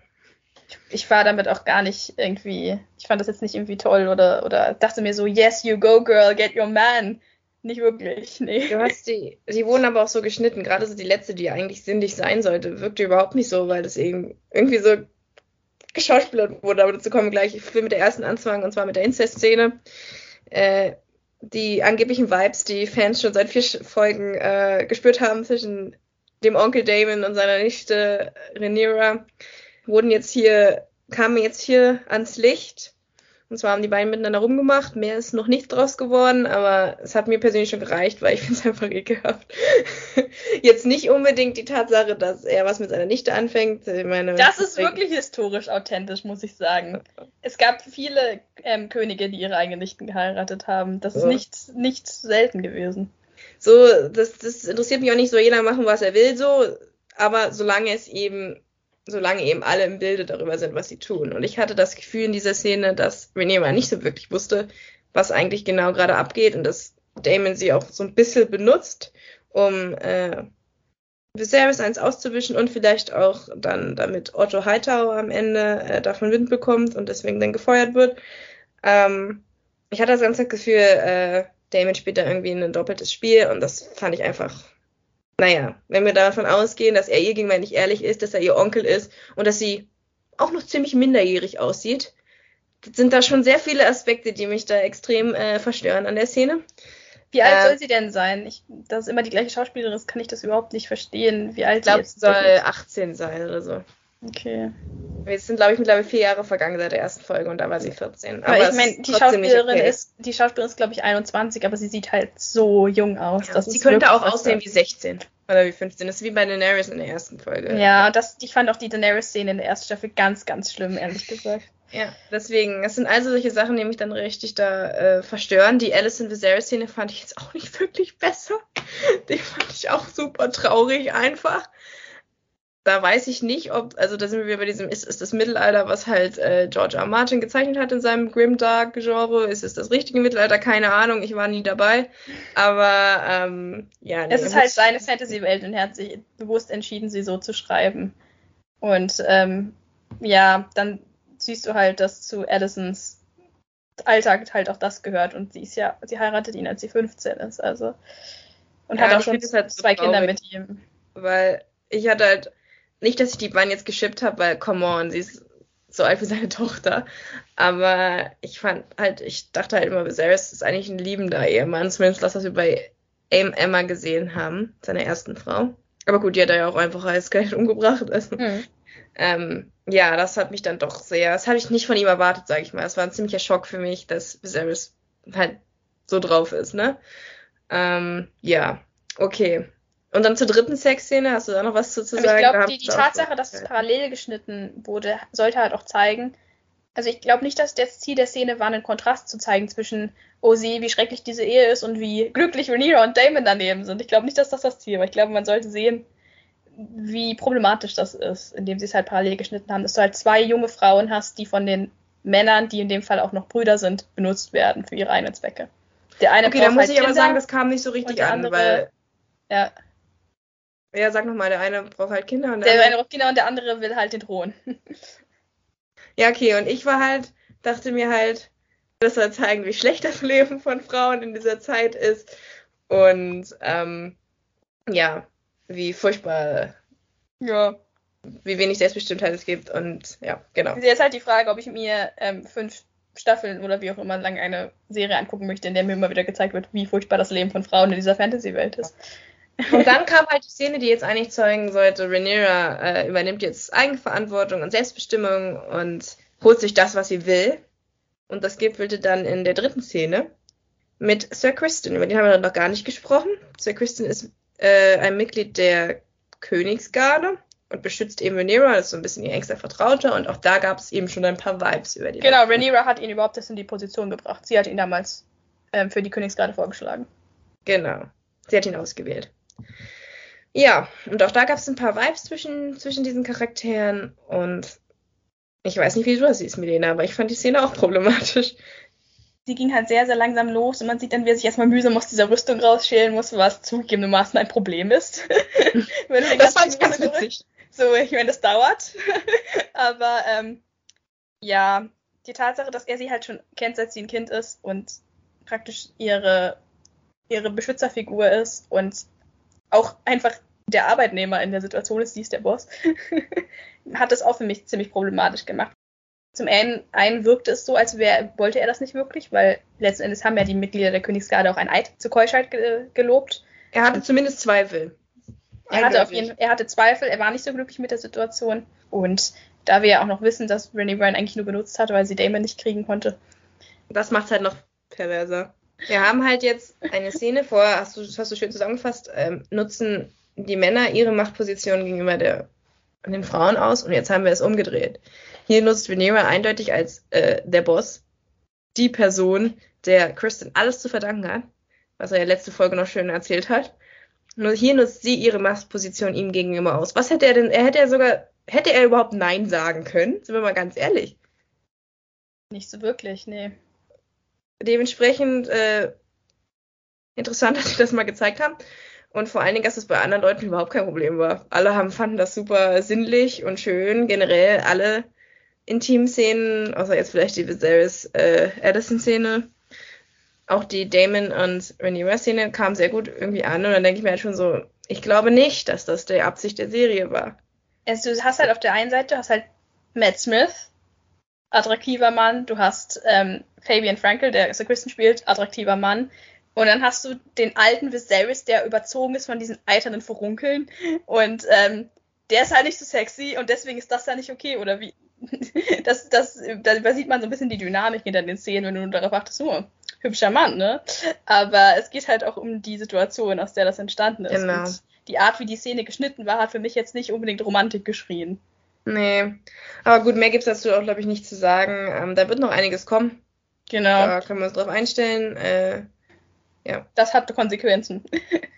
Ich, ich, war damit auch gar nicht irgendwie, ich fand das jetzt nicht irgendwie toll oder, oder dachte mir so, yes, you go, girl, get your man. Nicht wirklich, nee. Du hast die, die wurden aber auch so geschnitten, gerade so die letzte, die eigentlich sinnlich sein sollte, wirkte überhaupt nicht so, weil das eben irgendwie so geschauspielert wurde, aber dazu kommen wir gleich. Ich will mit der ersten anfangen, und zwar mit der Incest-Szene. Äh, die angeblichen Vibes, die Fans schon seit vier Folgen äh, gespürt haben zwischen dem Onkel Damon und seiner Nichte Rhaenyra, wurden jetzt hier, kamen jetzt hier ans Licht. Und zwar haben die beiden miteinander rumgemacht. Mehr ist noch nicht draus geworden, aber es hat mir persönlich schon gereicht, weil ich [laughs] finde es einfach ekelhaft. Jetzt nicht unbedingt die Tatsache, dass er was mit seiner Nichte anfängt. Ich meine, das ist wirklich historisch authentisch, muss ich sagen. Es gab viele ähm, Könige, die ihre eigenen Nichten geheiratet haben. Das ist nicht, nicht selten gewesen. So, das, das interessiert mich auch nicht so, jeder machen, was er will, so. Aber solange es eben solange eben alle im Bilde darüber sind, was sie tun. Und ich hatte das Gefühl in dieser Szene, dass Renee nicht so wirklich wusste, was eigentlich genau gerade abgeht und dass Damon sie auch so ein bisschen benutzt, um äh, Viserys eins auszuwischen und vielleicht auch dann, damit Otto Hightower am Ende äh, davon Wind bekommt und deswegen dann gefeuert wird. Ähm, ich hatte das ganze Gefühl, äh, Damon spielt da irgendwie ein doppeltes Spiel und das fand ich einfach naja, wenn wir davon ausgehen, dass er ihr gegenüber nicht ehrlich ist, dass er ihr Onkel ist und dass sie auch noch ziemlich minderjährig aussieht, sind da schon sehr viele Aspekte, die mich da extrem äh, verstören an der Szene. Wie alt äh, soll sie denn sein? Ich, dass es immer die gleiche Schauspielerin ist, kann ich das überhaupt nicht verstehen, wie alt ich glaube, sie soll 18 sein oder so. Okay. Jetzt sind, glaube ich, mittlerweile vier Jahre vergangen seit der ersten Folge und da war sie 14. Aber, aber ich meine, die Schauspielerin okay. ist, die Schauspielerin ist, glaube ich, 21, aber sie sieht halt so jung aus. Ja, sie könnte auch aussehen wie 16 oder wie 15. Das ist wie bei Daenerys in der ersten Folge. Ja, das, ich fand auch die Daenerys-Szene in der ersten Staffel ganz, ganz schlimm, ehrlich gesagt. Ja, deswegen, es sind also solche Sachen, die mich dann richtig da äh, verstören. Die Alice in Viserys-Szene fand ich jetzt auch nicht wirklich besser. Die fand ich auch super traurig einfach da weiß ich nicht, ob, also da sind wir bei diesem, ist, ist das Mittelalter, was halt äh, George R. Martin gezeichnet hat in seinem Grimdark-Genre, ist es das richtige Mittelalter? Keine Ahnung, ich war nie dabei. Aber ähm, ja. Nee, es ist halt seine Fantasy-Welt und er hat sich bewusst entschieden, sie so zu schreiben. Und ähm, ja, dann siehst du halt, dass zu Addisons Alltag halt auch das gehört und sie ist ja, sie heiratet ihn, als sie 15 ist, also. Und ja, hat auch schon halt zwei so Kinder mit ihm. Weil ich hatte halt nicht, dass ich die beiden jetzt geschippt habe, weil, come on, sie ist so alt wie seine Tochter. Aber ich fand halt, ich dachte halt immer, Viserys ist eigentlich ein liebender Ehemann, zumindest das, was wir bei Aim Emma gesehen haben, seiner ersten Frau. Aber gut, die hat er ja auch einfach als Skelett [laughs] umgebracht. Also, mhm. ähm, ja, das hat mich dann doch sehr, das habe ich nicht von ihm erwartet, sage ich mal. Es war ein ziemlicher Schock für mich, dass Viserys halt so drauf ist, ne? Ähm, ja, okay. Und dann zur dritten Sexszene, hast du da noch was zu, zu sagen? Ich glaube, die, die Tatsache, dass es parallel geschnitten wurde, sollte halt auch zeigen, also ich glaube nicht, dass das Ziel der Szene war, einen Kontrast zu zeigen zwischen, oh sie, wie schrecklich diese Ehe ist und wie glücklich Rhaenyra und Damon daneben sind. Ich glaube nicht, dass das das Ziel war. Ich glaube, man sollte sehen, wie problematisch das ist, indem sie es halt parallel geschnitten haben, dass du halt zwei junge Frauen hast, die von den Männern, die in dem Fall auch noch Brüder sind, benutzt werden für ihre eigenen Zwecke. Der eine okay, da muss halt ich Kinder, aber sagen, das kam nicht so richtig an, andere, weil ja. Ja, sag nochmal, der eine braucht halt Kinder und der, der eine braucht Kinder und der andere will halt den Thron. [laughs] ja, okay, und ich war halt, dachte mir halt, das soll zeigen, wie schlecht das Leben von Frauen in dieser Zeit ist und ähm, ja, wie furchtbar, ja, wie wenig Selbstbestimmtheit es gibt und ja, genau. Jetzt halt die Frage, ob ich mir ähm, fünf Staffeln oder wie auch immer lang eine Serie angucken möchte, in der mir immer wieder gezeigt wird, wie furchtbar das Leben von Frauen in dieser Fantasy-Welt ist. Und dann kam halt die Szene, die jetzt eigentlich zeugen sollte, Rhaenyra äh, übernimmt jetzt Eigenverantwortung und Selbstbestimmung und holt sich das, was sie will. Und das gipfelte dann in der dritten Szene mit Sir Kristen. Über den haben wir noch gar nicht gesprochen. Sir Kristen ist äh, ein Mitglied der Königsgarde und beschützt eben Rhaenyra, das ist so ein bisschen ihr engster Vertrauter und auch da gab es eben schon ein paar Vibes über die. Genau, Rhaenyra hat ihn überhaupt erst in die Position gebracht. Sie hat ihn damals ähm, für die Königsgarde vorgeschlagen. Genau. Sie hat ihn ausgewählt. Ja, und auch da gab es ein paar Vibes zwischen, zwischen diesen Charakteren und ich weiß nicht, wie du das siehst, Milena, aber ich fand die Szene auch problematisch. Sie ging halt sehr, sehr langsam los und man sieht dann, wie er sich erstmal mühsam aus dieser Rüstung rausschälen muss, was zugegebenermaßen ein Problem ist. [laughs] das fand ich ganz witzig. So, ich meine, das dauert. [laughs] aber ähm, ja, die Tatsache, dass er sie halt schon kennt, seit sie ein Kind ist und praktisch ihre, ihre Beschützerfigur ist und auch einfach der Arbeitnehmer in der Situation ist, sie ist der Boss, [laughs] hat das auch für mich ziemlich problematisch gemacht. Zum einen, einen wirkte es so, als wär, wollte er das nicht wirklich, weil letzten Endes haben ja die Mitglieder der Königsgarde auch ein Eid zur Keuschheit ge gelobt. Er hatte zumindest Zweifel. Er hatte, auf jeden, er hatte Zweifel, er war nicht so glücklich mit der Situation. Und da wir ja auch noch wissen, dass Rennie Bryan eigentlich nur benutzt hatte, weil sie Damon nicht kriegen konnte. Das macht es halt noch perverser. Wir haben halt jetzt eine Szene vor, hast du, hast du schön zusammengefasst, ähm, nutzen die Männer ihre Machtposition gegenüber der, den Frauen aus und jetzt haben wir es umgedreht. Hier nutzt Venera eindeutig als äh, der Boss die Person, der Kristen alles zu verdanken hat, was er ja letzte Folge noch schön erzählt hat. Nur hier nutzt sie ihre Machtposition ihm gegenüber aus. Was hätte er denn, er hätte ja sogar, hätte er überhaupt Nein sagen können? Sind wir mal ganz ehrlich. Nicht so wirklich, nee. Dementsprechend äh, interessant, [laughs] dass sie das mal gezeigt haben. Und vor allen Dingen, dass es bei anderen Leuten überhaupt kein Problem war. Alle haben, fanden das super sinnlich und schön. Generell alle Intim-Szenen, außer jetzt vielleicht die Viserys äh, Addison-Szene. Auch die Damon und Rhaenyra-Szene kam sehr gut irgendwie an. Und dann denke ich mir halt schon so, ich glaube nicht, dass das die Absicht der Serie war. Also du hast halt auf der einen Seite, hast halt Matt Smith, attraktiver Mann. Du hast ähm, Fabian Frankel, der Sir Kristen spielt, attraktiver Mann. Und dann hast du den alten Viserys, der überzogen ist von diesen eiternen Furunkeln. Und ähm, der ist halt nicht so sexy und deswegen ist das ja nicht okay, oder wie? [laughs] Das, das, da sieht man so ein bisschen die Dynamik hinter den Szenen, wenn du nur darauf achtest, oh, hübscher Mann, ne? Aber es geht halt auch um die Situation, aus der das entstanden ist. Genau. Und die Art, wie die Szene geschnitten war, hat für mich jetzt nicht unbedingt Romantik geschrien. Nee. Aber gut, mehr gibt es dazu auch, glaube ich, nicht zu sagen. Ähm, da wird noch einiges kommen. Genau. Da können wir uns drauf einstellen. Äh, ja. Das hatte Konsequenzen.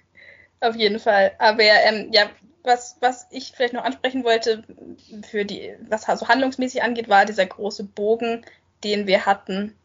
[laughs] Auf jeden Fall. Aber ähm, ja, was, was ich vielleicht noch ansprechen wollte, für die, was so handlungsmäßig angeht, war dieser große Bogen, den wir hatten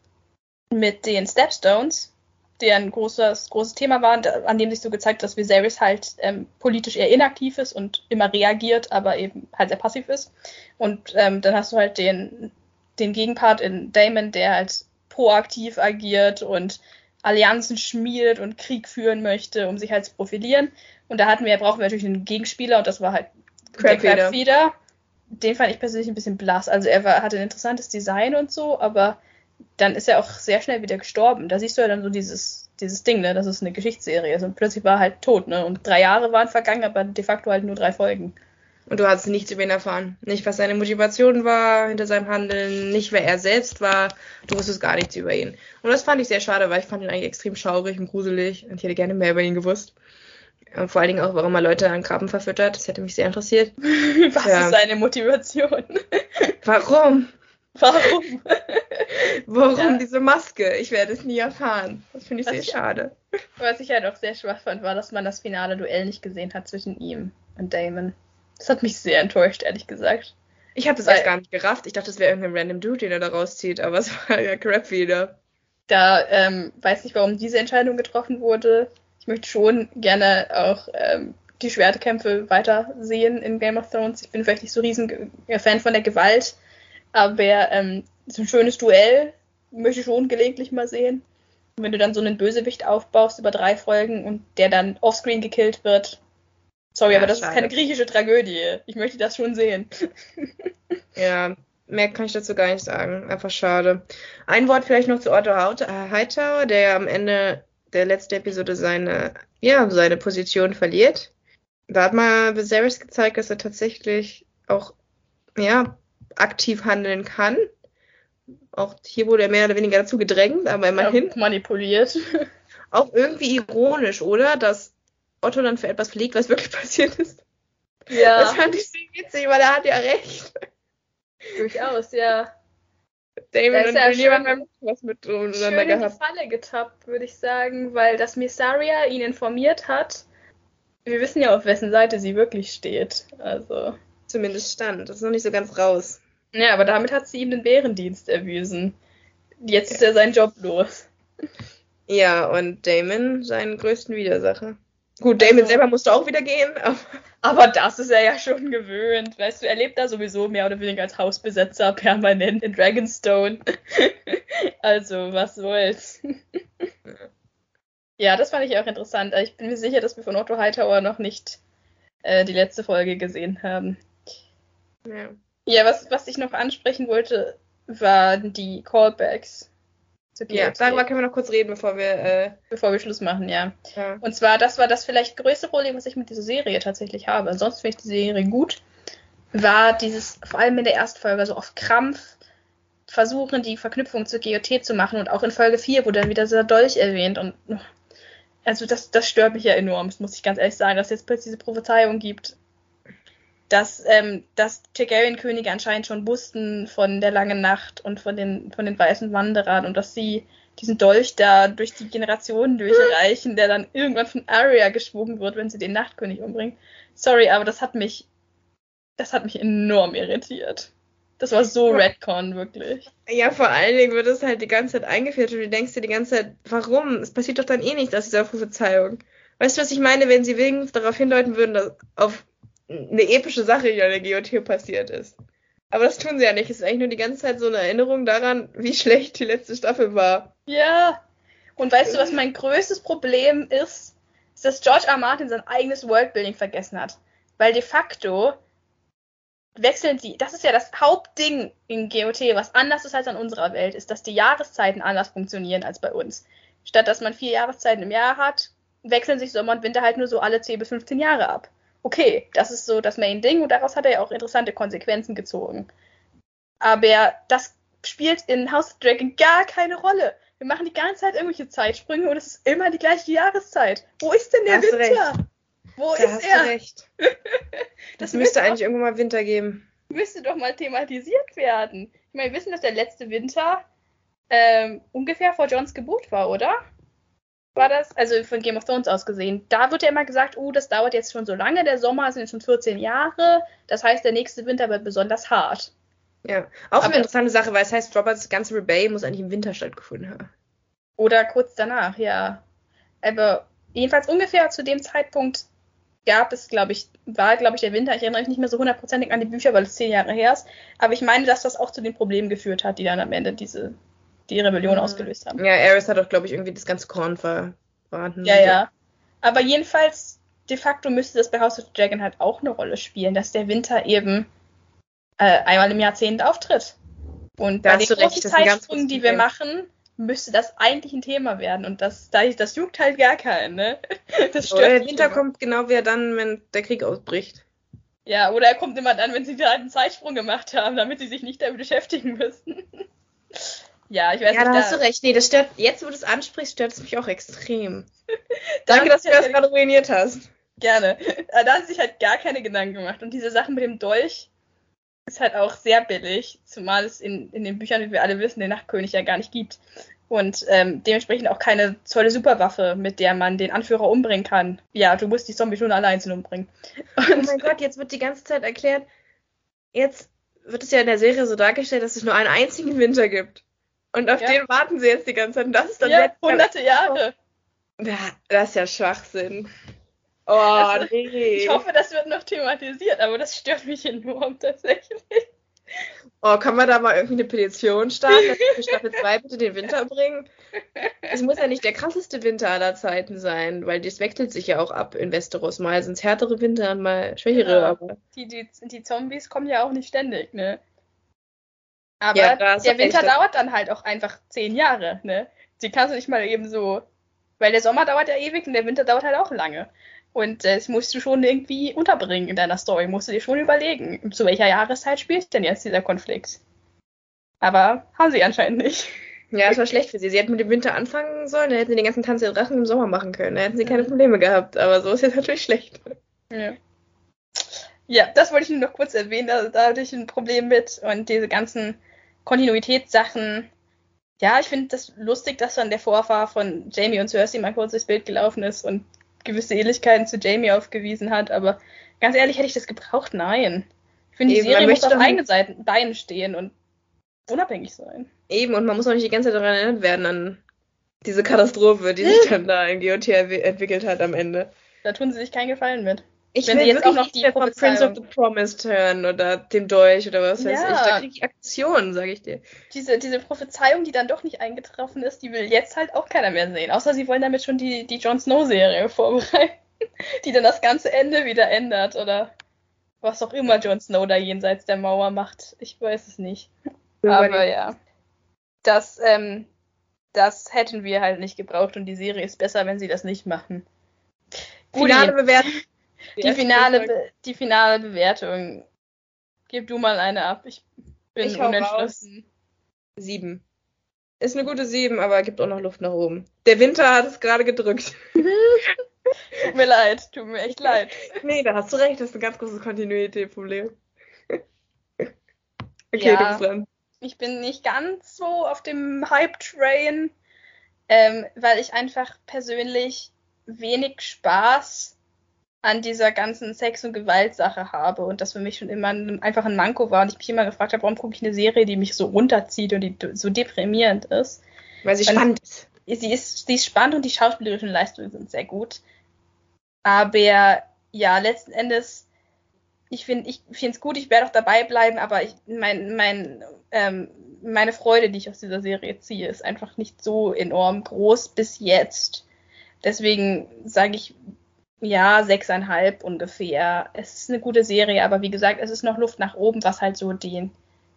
mit den Stepstones, der ein großes, großes Thema war, an dem sich so gezeigt, dass Viserys halt ähm, politisch eher inaktiv ist und immer reagiert, aber eben halt sehr passiv ist. Und ähm, dann hast du halt den, den Gegenpart in Damon, der halt proaktiv agiert und Allianzen schmiedet und Krieg führen möchte, um sich halt zu profilieren. Und da hatten wir, brauchen wir natürlich einen Gegenspieler und das war halt Crabfeeder. Crabfeeder. Den fand ich persönlich ein bisschen blass. Also er war, hatte ein interessantes Design und so, aber dann ist er auch sehr schnell wieder gestorben. Da siehst du ja dann so dieses, dieses Ding, ne, das ist eine Geschichtsserie. Also plötzlich war er halt tot, ne? Und drei Jahre waren vergangen, aber de facto halt nur drei Folgen. Und du hast nichts über ihn erfahren. Nicht, was seine Motivation war hinter seinem Handeln, nicht, wer er selbst war. Du wusstest gar nichts über ihn. Und das fand ich sehr schade, weil ich fand ihn eigentlich extrem schaurig und gruselig und ich hätte gerne mehr über ihn gewusst. Und vor allen Dingen auch, warum er Leute an Graben verfüttert. Das hätte mich sehr interessiert. [laughs] Was ja. ist seine Motivation? Warum? Warum? [laughs] Warum ja. diese Maske? Ich werde es nie erfahren. Das finde ich was sehr ich, schade. Was ich halt auch sehr schwach fand, war, dass man das finale Duell nicht gesehen hat zwischen ihm und Damon. Das hat mich sehr enttäuscht, ehrlich gesagt. Ich habe das erst gar nicht gerafft. Ich dachte, das wäre irgendein random Dude, den er da rauszieht, aber [laughs] es war ja Crap wieder. Da ähm, weiß nicht, warum diese Entscheidung getroffen wurde. Ich möchte schon gerne auch ähm, die Schwertkämpfe weiter sehen in Game of Thrones. Ich bin vielleicht nicht so riesen Fan von der Gewalt, aber ähm, so ein schönes Duell möchte ich schon gelegentlich mal sehen. Und wenn du dann so einen Bösewicht aufbaust über drei Folgen und der dann offscreen gekillt wird, Sorry, ja, aber das schade. ist keine griechische Tragödie. Ich möchte das schon sehen. [laughs] ja, mehr kann ich dazu gar nicht sagen. Einfach schade. Ein Wort vielleicht noch zu Otto Hightower, der ja am Ende der letzten Episode seine, ja, seine Position verliert. Da hat mal Viserys gezeigt, dass er tatsächlich auch, ja, aktiv handeln kann. Auch hier wurde er mehr oder weniger dazu gedrängt, aber immerhin. Ja, manipuliert. [laughs] Auch irgendwie ironisch, oder? Dass Otto dann für etwas fliegt, was wirklich [laughs] passiert ist. Ja. Das fand ich sehr witzig, weil er hat ja recht. Durchaus, ja. Damon und Julian schon haben was miteinander Schön in die gehabt. Falle getappt, würde ich sagen, weil das Missaria ihn informiert hat. Wir wissen ja, auf wessen Seite sie wirklich steht. Also. Zumindest stand. Das ist noch nicht so ganz raus. Ja, aber damit hat sie ihm den Bärendienst erwiesen. Jetzt ist er seinen Job los. Ja, und Damon seinen größten Widersacher. Gut, Damon Also- selber musste auch wieder gehen, [laughs] aber Aber das ist er ja schon gewöhnt. Weißt du, er lebt da sowieso mehr oder weniger als Hausbesetzer permanent in Dragonstone. [laughs] also, was soll's. [laughs] ja, das fand ich auch interessant. Ich bin mir sicher, dass wir von Otto Hightower noch nicht äh, die letzte Folge gesehen haben. ja. Ja, was, was ich noch ansprechen wollte, waren die Callbacks. zu ja, darüber können wir noch kurz reden, bevor wir äh, bevor wir Schluss machen, ja. ja. Und zwar, das war das vielleicht größte Problem, was ich mit dieser Serie tatsächlich habe. Sonst finde ich die Serie gut. War dieses, vor allem in der Erstfolge, so auf Krampf versuchen, die Verknüpfung zur GOT zu machen. Und auch in Folge 4 wurde dann wieder dieser Dolch erwähnt. Und also das, das stört mich ja enorm, das muss ich ganz ehrlich sagen, dass es jetzt plötzlich diese Prophezeiung gibt, dass, ähm, dass Targaryen-Könige anscheinend schon wussten von der langen Nacht und von den, von den weißen Wanderern und dass sie diesen Dolch da durch die Generationen durchreichen, der dann irgendwann von Arya geschwungen wird, wenn sie den Nachtkönig umbringt. Sorry, aber das hat mich, das hat mich enorm irritiert. Das war so Redcon, wirklich. Ja, vor allen Dingen wird es halt die ganze Zeit eingeführt und du denkst dir die ganze Zeit, warum? Es passiert doch dann eh nichts aus dieser Prophezeiung. Weißt du, was ich meine, wenn sie wenigstens darauf hindeuten würden, dass auf eine epische Sache die an der GOT passiert ist. Aber das tun sie ja nicht. Es ist eigentlich nur die ganze Zeit so eine Erinnerung daran, wie schlecht die letzte Staffel war. Ja. Und weißt du, was mein größtes Problem ist? Ist, dass George R. Martin sein eigenes Worldbuilding vergessen hat. Weil de facto wechseln sie, das ist ja das Hauptding in GOT, was anders ist als an unserer Welt, ist, dass die Jahreszeiten anders funktionieren als bei uns. Statt dass man vier Jahreszeiten im Jahr hat, wechseln sich Sommer und Winter halt nur so alle 10 bis 15 Jahre ab. Okay, das ist so das Main-Ding und daraus hat er ja auch interessante Konsequenzen gezogen. Aber das spielt in House of Dragon gar keine Rolle. Wir machen die ganze Zeit irgendwelche Zeitsprünge und es ist immer die gleiche Jahreszeit. Wo ist denn der Winter? Wo Da ist hast er? du recht. [laughs] Das Das müsste müsste eigentlich irgendwann mal Winter geben. müsste doch mal thematisiert werden. Ich meine, wir wissen, dass der letzte Winter ähm, ungefähr vor Johns Geburt war, oder? War das? Also von Game of Thrones aus gesehen. Da wird ja immer gesagt, oh, das dauert jetzt schon so lange, der Sommer sind jetzt schon 14 Jahre. Das heißt, der nächste Winter wird besonders hart. Ja. Auch Aber- eine interessante Sache, weil es heißt, Roberts ganze Rebellion muss eigentlich im Winter stattgefunden haben. Oder kurz danach, ja. Aber jedenfalls ungefähr zu dem Zeitpunkt gab es, glaube ich, war, glaube ich, der Winter. Ich erinnere mich nicht mehr so hundertprozentig an die Bücher, weil es zehn Jahre her ist. Aber ich meine, dass das auch zu den Problemen geführt hat, die dann am Ende diese, die Rebellion Mhm. ausgelöst haben. Ja, Aerys hat doch, glaube ich, irgendwie das ganze Korn verbraten. Ja, ja. Aber jedenfalls, de facto müsste das bei House of Dragon halt auch eine Rolle spielen, dass der Winter eben äh, einmal im Jahrzehnt auftritt. Und Da bei den recht, großen Zeitsprüngen, großes die wir machen, müsste das eigentlich ein Thema werden. Und das, da- das juckt halt gar keinen, ne? [laughs] Das Oder der Winter kommt genau wieder dann, wenn der Krieg ausbricht. Ja, oder er kommt immer dann, wenn sie wieder einen Zeitsprung gemacht haben, damit sie sich nicht damit beschäftigen müssen. [laughs] ja, ich weiß Ja, nicht. da hast du recht. Nee, das stört, jetzt wo du es ansprichst, stört es mich auch extrem. [laughs] Da Danke, dass du das gerade ruiniert hast. Gerne. Aber [laughs] Da hat sich halt gar keine Gedanken gemacht. Und diese Sache mit dem Dolch ist halt auch sehr billig, zumal es in, in den Büchern, wie wir alle wissen, den Nachtkönig ja gar nicht gibt. Und ähm, dementsprechend auch keine tolle Superwaffe, mit der man den Anführer umbringen kann. Ja, du musst die Zombies schon allein umbringen. [laughs] Oh Und mein Gott, jetzt wird die ganze Zeit erklärt, jetzt wird es ja in der Serie so dargestellt, dass es nur einen einzigen Winter gibt. Und auf Ja. den warten sie jetzt die ganze Zeit. Und das ist dann ja, hunderte Jahre. Ja, das ist ja Schwachsinn. Oh, Also, nee. Ich hoffe, das wird noch thematisiert, aber das stört mich enorm tatsächlich. Oh, kann man da mal irgendwie eine Petition starten, dass wir für Staffel 2 bitte den Winter bringen? Es muss ja nicht der krasseste Winter aller Zeiten sein, weil das wechselt sich ja auch ab in Westeros. Mal sind es härtere Winter mal schwächere, Ja. aber Die, die, die Zombies kommen ja auch nicht ständig, ne? Aber Ja, der Winter dauert dann halt auch einfach zehn Jahre, ne? Die kannst du nicht mal eben so. Weil der Sommer dauert ja ewig und der Winter dauert halt auch lange. Und äh, das musst du schon irgendwie unterbringen in deiner Story. Musst du dir schon überlegen, zu welcher Jahreszeit spielt denn jetzt dieser Konflikt? Aber haben sie anscheinend nicht. ja, es [laughs] war schlecht für sie. Sie hätten mit dem Winter anfangen sollen, dann hätten sie den ganzen Tanz der Drachen im Sommer machen können. Da hätten sie keine Probleme gehabt, aber so ist jetzt natürlich schlecht. Ja. Ja, das wollte ich nur noch kurz erwähnen, da, da hatte ich ein Problem mit. Und diese ganzen Kontinuitätssachen. Ja, ich finde das lustig, dass dann der Vorfahr von Jamie und Cersei mal kurz durchs Bild gelaufen ist und gewisse Ähnlichkeiten zu Jamie aufgewiesen hat, aber ganz ehrlich, hätte ich das gebraucht? Nein. Ich finde, die Serie muss möchte auf eigenen Seiten, Beinen stehen und unabhängig sein. Eben, und man muss auch nicht die ganze Zeit daran erinnert werden, an diese Katastrophe, die sich [laughs] dann da in GOT entwi- entwickelt hat am Ende. Da tun sie sich keinen Gefallen mit. Ich Wenn will sie jetzt auch noch die von Prince of the Promised hören oder dem Dolch oder was weiß Ja. ich. Da krieg ich Aktion, sag ich dir. Diese, diese Prophezeiung, die dann doch nicht eingetroffen ist, die will jetzt halt auch keiner mehr sehen. Außer sie wollen damit schon die, die Jon Snow-Serie vorbereiten, [laughs] die dann das ganze Ende wieder ändert oder was auch immer Jon Snow da jenseits der Mauer macht. Ich weiß es nicht. Aber ja. Das, ähm, das hätten wir halt nicht gebraucht und die Serie ist besser, wenn sie das nicht machen. Finale Bewertung. Die, finale, Be die finale Bewertung. Gib du mal eine ab. Ich bin Ich unentschlossen. Sieben. Ist eine gute sieben, aber gibt auch noch Luft nach oben. Der Winter hat es gerade gedrückt. [laughs] Tut mir leid, tut mir echt leid. Nee, da hast du recht, das ist ein ganz großes Kontinuitätsproblem. [laughs] Okay, Ja. du bist dran. Ich bin nicht ganz so auf dem Hype-Train, ähm, weil ich einfach persönlich wenig Spaß an dieser ganzen Sex- und Gewaltsache habe und das für mich schon immer ein, einfach ein Manko war und ich mich immer gefragt habe, warum gucke ich eine Serie, die mich so runterzieht und die so deprimierend ist. Weil sie spannend ist. Sie ist, sie ist spannend und die schauspielerischen Leistungen sind sehr gut. Aber ja, letzten Endes, ich finde ich finde es gut, ich werde auch dabei bleiben, aber ich, mein, mein, ähm, meine Freude, die ich aus dieser Serie ziehe, ist einfach nicht so enorm groß bis jetzt. Deswegen sage ich ja, sechseinhalb ungefähr. Es ist eine gute Serie, aber wie gesagt, es ist noch Luft nach oben, was halt so die,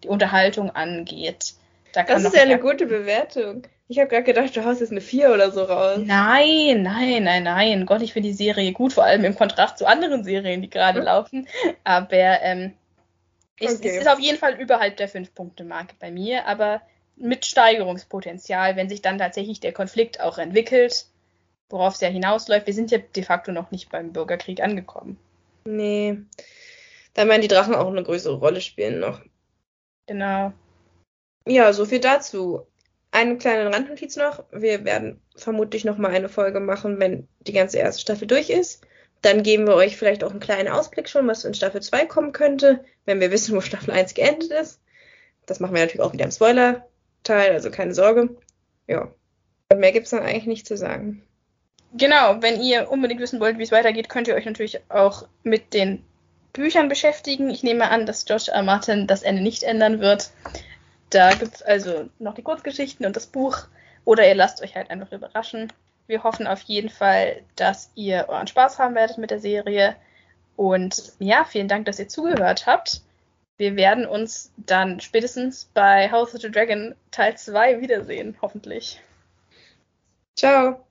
die Unterhaltung angeht. Da Das ist ja eine gute Bewertung. Ich habe gerade gedacht, du haust jetzt eine 4 oder so raus. Nein, nein, nein, nein. Gott, ich finde die Serie gut, vor allem im Kontrast zu anderen Serien, die gerade Hm. laufen. Aber ähm, es, Okay. es ist auf jeden Fall überhalb der 5-Punkte-Marke bei mir, aber mit Steigerungspotenzial, wenn sich dann tatsächlich der Konflikt auch entwickelt, worauf es ja hinausläuft. Wir sind ja de facto noch nicht beim Bürgerkrieg angekommen. Nee. Da werden die Drachen auch eine größere Rolle spielen noch. Genau. Ja, so viel dazu. Eine kleine Randnotiz noch. Wir werden vermutlich noch mal eine Folge machen, wenn die ganze erste Staffel durch ist. Dann geben wir euch vielleicht auch einen kleinen Ausblick schon, was in Staffel 2 kommen könnte, wenn wir wissen, [laughs] wo Staffel 1 geendet ist. Das machen wir natürlich auch wieder im Spoiler-Teil, also keine Sorge. Ja. Und mehr gibt's dann eigentlich nicht zu sagen. Genau, wenn ihr unbedingt wissen wollt, wie es weitergeht, könnt ihr euch natürlich auch mit den Büchern beschäftigen. Ich nehme an, dass Josh R. Martin das Ende nicht ändern wird. Da gibt es also noch die Kurzgeschichten und das Buch. Oder ihr lasst euch halt einfach überraschen. Wir hoffen auf jeden Fall, dass ihr euren Spaß haben werdet mit der Serie. Und ja, vielen Dank, dass ihr zugehört habt. Wir werden uns dann spätestens bei House of the Dragon Teil 2 wiedersehen, hoffentlich. Ciao!